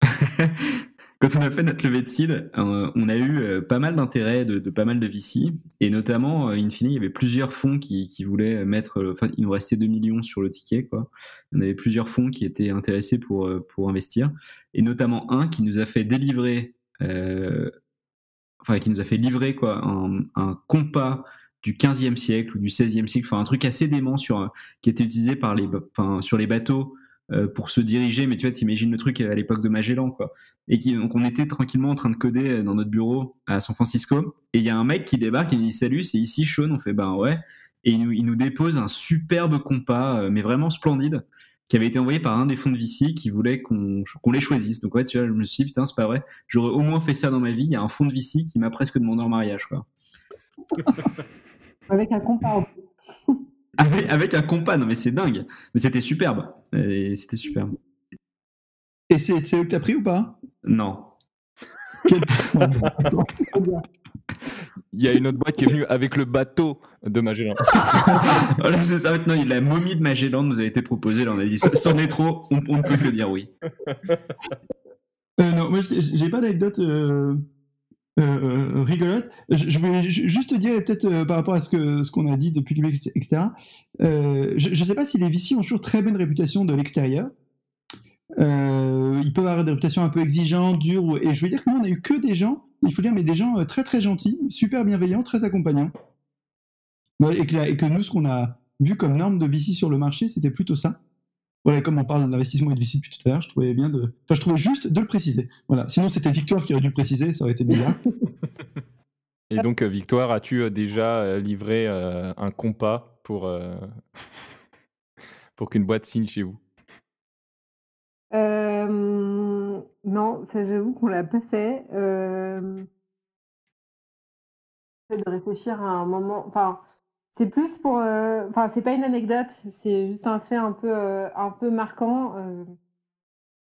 [laughs] quand on a fait notre levée de seed, euh, on a eu euh, pas mal d'intérêt de, pas mal de VC, et notamment, euh, in fine, il y avait plusieurs fonds qui, voulaient mettre, enfin, il nous restait 2 millions sur le ticket, quoi. Y avait plusieurs fonds qui étaient intéressés pour, pour investir, et notamment un qui nous a fait délivrer, enfin, qui nous a fait livrer, quoi, un, compas du 15e siècle ou du 16e siècle, enfin, un truc assez dément sur, qui était utilisé par les, sur les bateaux pour se diriger, mais tu vois, t'imagines le truc à l'époque de Magellan, quoi. Et donc on était tranquillement en train de coder euh, dans notre bureau à San Francisco. Et il y a un mec qui débarque et il dit Salut, c'est ici Sean. On fait Ben ouais. Et il nous, dépose un superbe compas, euh, mais vraiment splendide, qui avait été envoyé par un des fonds de VC qui voulait qu'on les choisisse. Donc ouais, tu vois, je me suis dit Putain, c'est pas vrai. J'aurais au moins fait ça dans ma vie. Il y a un fonds de VC qui m'a presque demandé en mariage. Quoi. [laughs] avec un compas. Avec, avec un compas, non mais c'est dingue. Mais c'était superbe. C'était superbe. Et c'est eux que t'as pris ou pas? Non. Il y a une autre boîte qui est venue avec le bateau de Magellan. [laughs] voilà, c'est ça. Maintenant, la momie de Magellan nous a été proposée. Là, on a dit, c'en est trop, on, ne peut que dire oui. Euh, non, moi, j'ai pas d'anecdote euh, euh, rigolote. Je, voulais juste te dire, peut-être par rapport à ce qu'on ce qu'on a dit depuis le etc. je ne sais pas si les VC ont toujours très bonne réputation de l'extérieur. Euh, ils peuvent avoir des réputations un peu exigeantes, dures. Et je veux dire que nous, on a eu que des gens, il faut dire, mais des gens euh, très très gentils, super bienveillants, très accompagnants. Et que, et que nous, ce qu'on a vu comme norme de VC sur le marché, c'était plutôt ça. Voilà, comme on parle d'investissement et de VC depuis tout à l'heure, je trouvais bien de. Enfin, je trouvais juste de le préciser. Voilà. Sinon, c'était Victoire qui aurait dû le préciser, ça aurait été bizarre. [laughs] et donc, euh, Victoire, as-tu déjà livré un compas pour, [laughs] pour qu'une boîte signe chez vous? Non, ça j'avoue qu'on l'a pas fait. De réfléchir à un moment enfin, c'est plus pour, heu enfin, c'est pas une anecdote, c'est juste un fait un peu, heu, un peu marquant, heu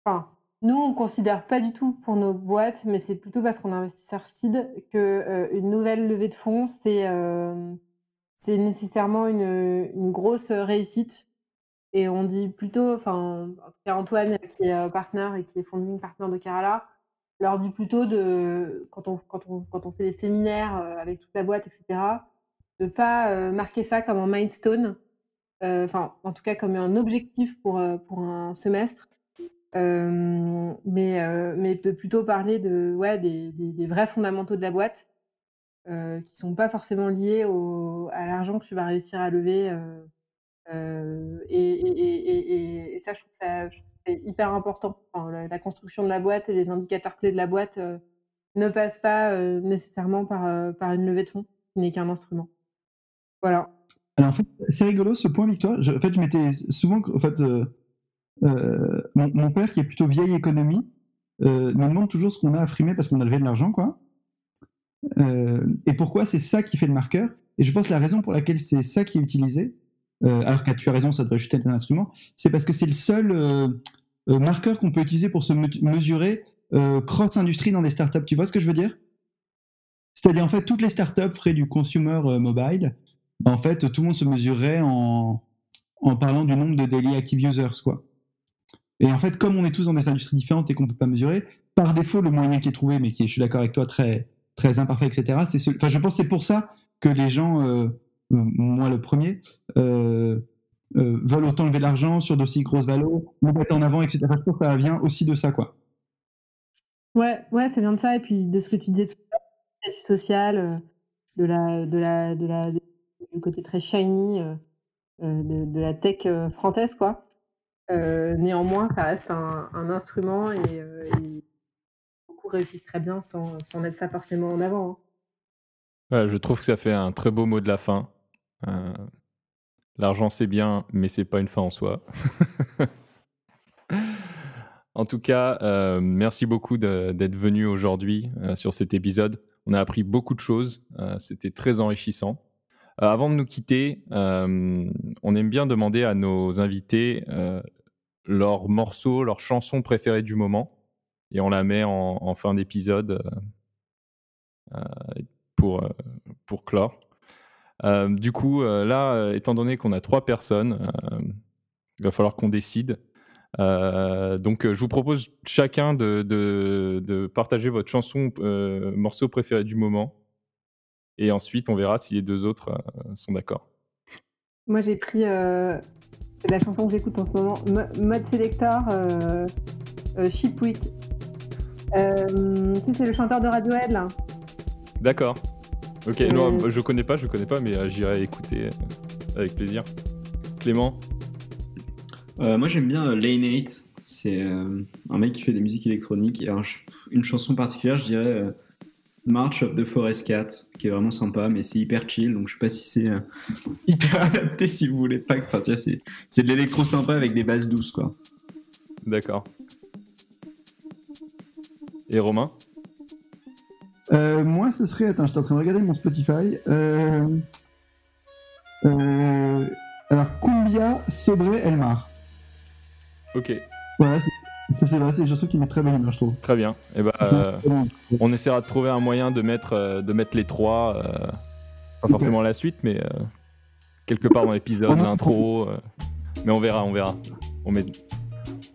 enfin, nous, on considère pas du tout pour nos boîtes, mais c'est plutôt parce qu'on est investisseur seed que, une nouvelle levée de fonds, c'est, c'est nécessairement une, une grosse, réussite. Et on dit plutôt enfin, Antoine qui est, partner et qui est founding partner de Kerala, leur dit plutôt de quand on quand on quand on fait des séminaires, avec toute la boîte et cetera, de pas, heu, marquer ça comme un milestone, heu, enfin, en tout cas comme un objectif pour, heu, pour un semestre, mais mais de plutôt parler de ouais, des des vrais fondamentaux de la boîte, qui sont pas forcément liés au à l'argent que tu vas réussir à lever, et ça, je trouve ça c'est hyper important. La construction de la boîte et les indicateurs clés de la boîte, ne passent pas, nécessairement par, par une levée de fonds, qui n'est qu'un instrument. Voilà. Alors en fait, c'est rigolo ce point Victoire. En fait, je m'étais souvent en fait, heu heu, mon père qui est plutôt vieille économie, heu, me demande toujours ce qu'on a à frimer parce qu'on a levé de l'argent, quoi. Et pourquoi c'est ça qui fait le marqueur? Et je pense la raison pour laquelle c'est ça qui est utilisé, alors que tu as raison, ça devrait juste être un instrument, c'est parce que c'est le seul, marqueur qu'on peut utiliser pour se me mesurer, heu, cross industrie dans des startups. Tu vois ce que je veux dire? C'est-à-dire, en fait, toutes les startups feraient du consumer, mobile. En fait, tout le monde se mesurerait en parlant du nombre de daily active users, quoi. Et en fait, comme on est tous dans des industries différentes et qu'on peut pas mesurer, par défaut, le moyen qui est trouvé, mais qui est, je suis d'accord avec toi, très très imparfait, et cetera, c'est ce enfin, je pense que c'est pour ça que les gens, heu, m moi le premier, heu, veulent autant lever de l'argent sur d'aussi grosses valos, le mettre en avant, et cetera. Je pense que ça vient aussi de ça, quoi. Ouais, ouais, ça vient de ça et puis de ce que tu disais tout à social, de la de la de la du côté très shiny, heu heu, de la tech, heu, française, quoi. Néanmoins, ça reste un instrument et beaucoup réussissent très bien sans mettre ça forcément en avant, hein. Je trouve que ça fait un très beau mot de la fin. L'argent, c'est bien, mais c'est pas une fin en soi. [laughs] En tout cas, merci beaucoup d'être venu aujourd'hui, sur cet épisode. On a appris beaucoup de choses, c'était très enrichissant. Heu, avant de nous quitter, hem, on aime bien demander à nos invités, heu, leur morceau, leur chanson préférée du moment et on la met en fin d'épisode, pour, pour clore. Du coup, là, étant donné qu'on a 3 personnes, il va falloir qu'on décide. Donc, je vous propose chacun de de partager votre chanson morceau préféré du moment et ensuite on verra si les 2 autres, heu, sont d'accord. Moi, j'ai pris, heu, la chanson que j'écoute en ce moment, Mo Mode Selector, Week. Tu sais, c'est le chanteur de Radiohead, là. D'accord. OK, non, je connais pas, je connais pas, mais, j'irai écouter, avec plaisir. Clément? Moi j'aime bien, Lane 8. C'est, un mec qui fait des musiques électroniques et un une chanson particulière, je dirais, March of the Forest Cat, qui est vraiment sympa, mais c'est hyper chill, donc je sais pas si c'est, heu, [laughs] hyper adapté si vous voulez pas enfin, tu vois, c'est c'est de l'électro sympa avec des basses douces, quoi. D'accord. Et Romain? Heu, moi, ce serait attends, j'étais en train de regarder mon Spotify. Hem heu, alors Cumbia Sobre El Mar. OK. Voilà, c'est [laughs] c'est vrai, c'est qui met très humeur, je trouve. Très bien. Et bah, heu, on essaiera de trouver un moyen de mettre, heu, de mettre les 3, heu, pas forcément la suite, mais, quelque part dans l'épisode, l'intro, mais on verra, on verra. On met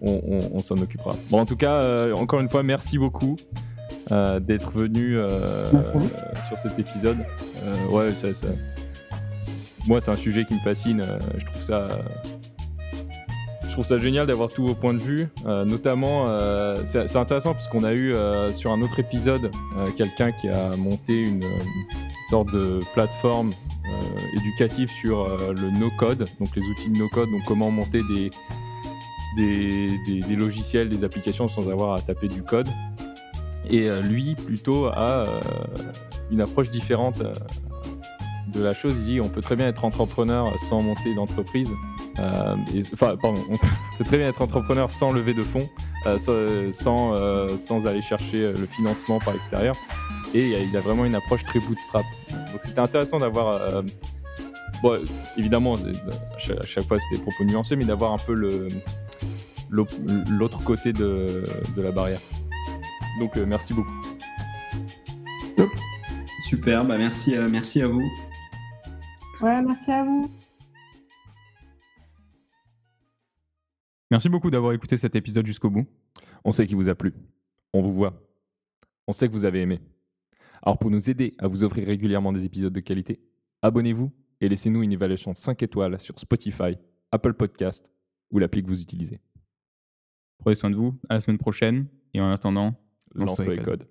on on on s'en occupera. Bon, en tout cas, encore une fois, merci beaucoup, d'être venu, sur cet épisode. Ouais, ça moi, c'est un sujet qui me fascine, je trouve ça trouve ça génial d'avoir tous vos points de vue, heu, notamment, heu, c'est intéressant parce qu'on a eu, heu, sur un autre épisode, quelqu'un qui a monté une, sorte de plateforme, éducative sur, le no-code, donc les outils de no-code, donc comment monter des des logiciels, des applications sans avoir à taper du code et lui plutôt a, une approche différente, de la chose. Il dit on peut très bien être entrepreneur sans monter d'entreprise. Euh, enfin, pardon, on peut [laughs] très bien être entrepreneur sans lever de fonds, euh, sans, sans, euh, sans aller chercher le financement par l'extérieur. Et il a, il a vraiment une approche très bootstrap. Donc c'était intéressant d'avoir. euh, bon, évidemment, à chaque, à chaque fois c'est des propos nuancés, mais d'avoir un peu le l'autre côté de, de la barrière. Donc euh, merci beaucoup. Super, bah merci, merci à vous. Ouais, merci à vous. Merci beaucoup d'avoir écouté cet épisode jusqu'au bout. On sait qu'il vous a plu. On vous voit. On sait que vous avez aimé. Alors pour nous aider à vous offrir régulièrement des épisodes de qualité, abonnez-vous et laissez-nous une évaluation de 5 étoiles sur Spotify, Apple Podcast ou l'appli que vous utilisez. Prenez soin de vous. À la semaine prochaine. Et en attendant, les les codes.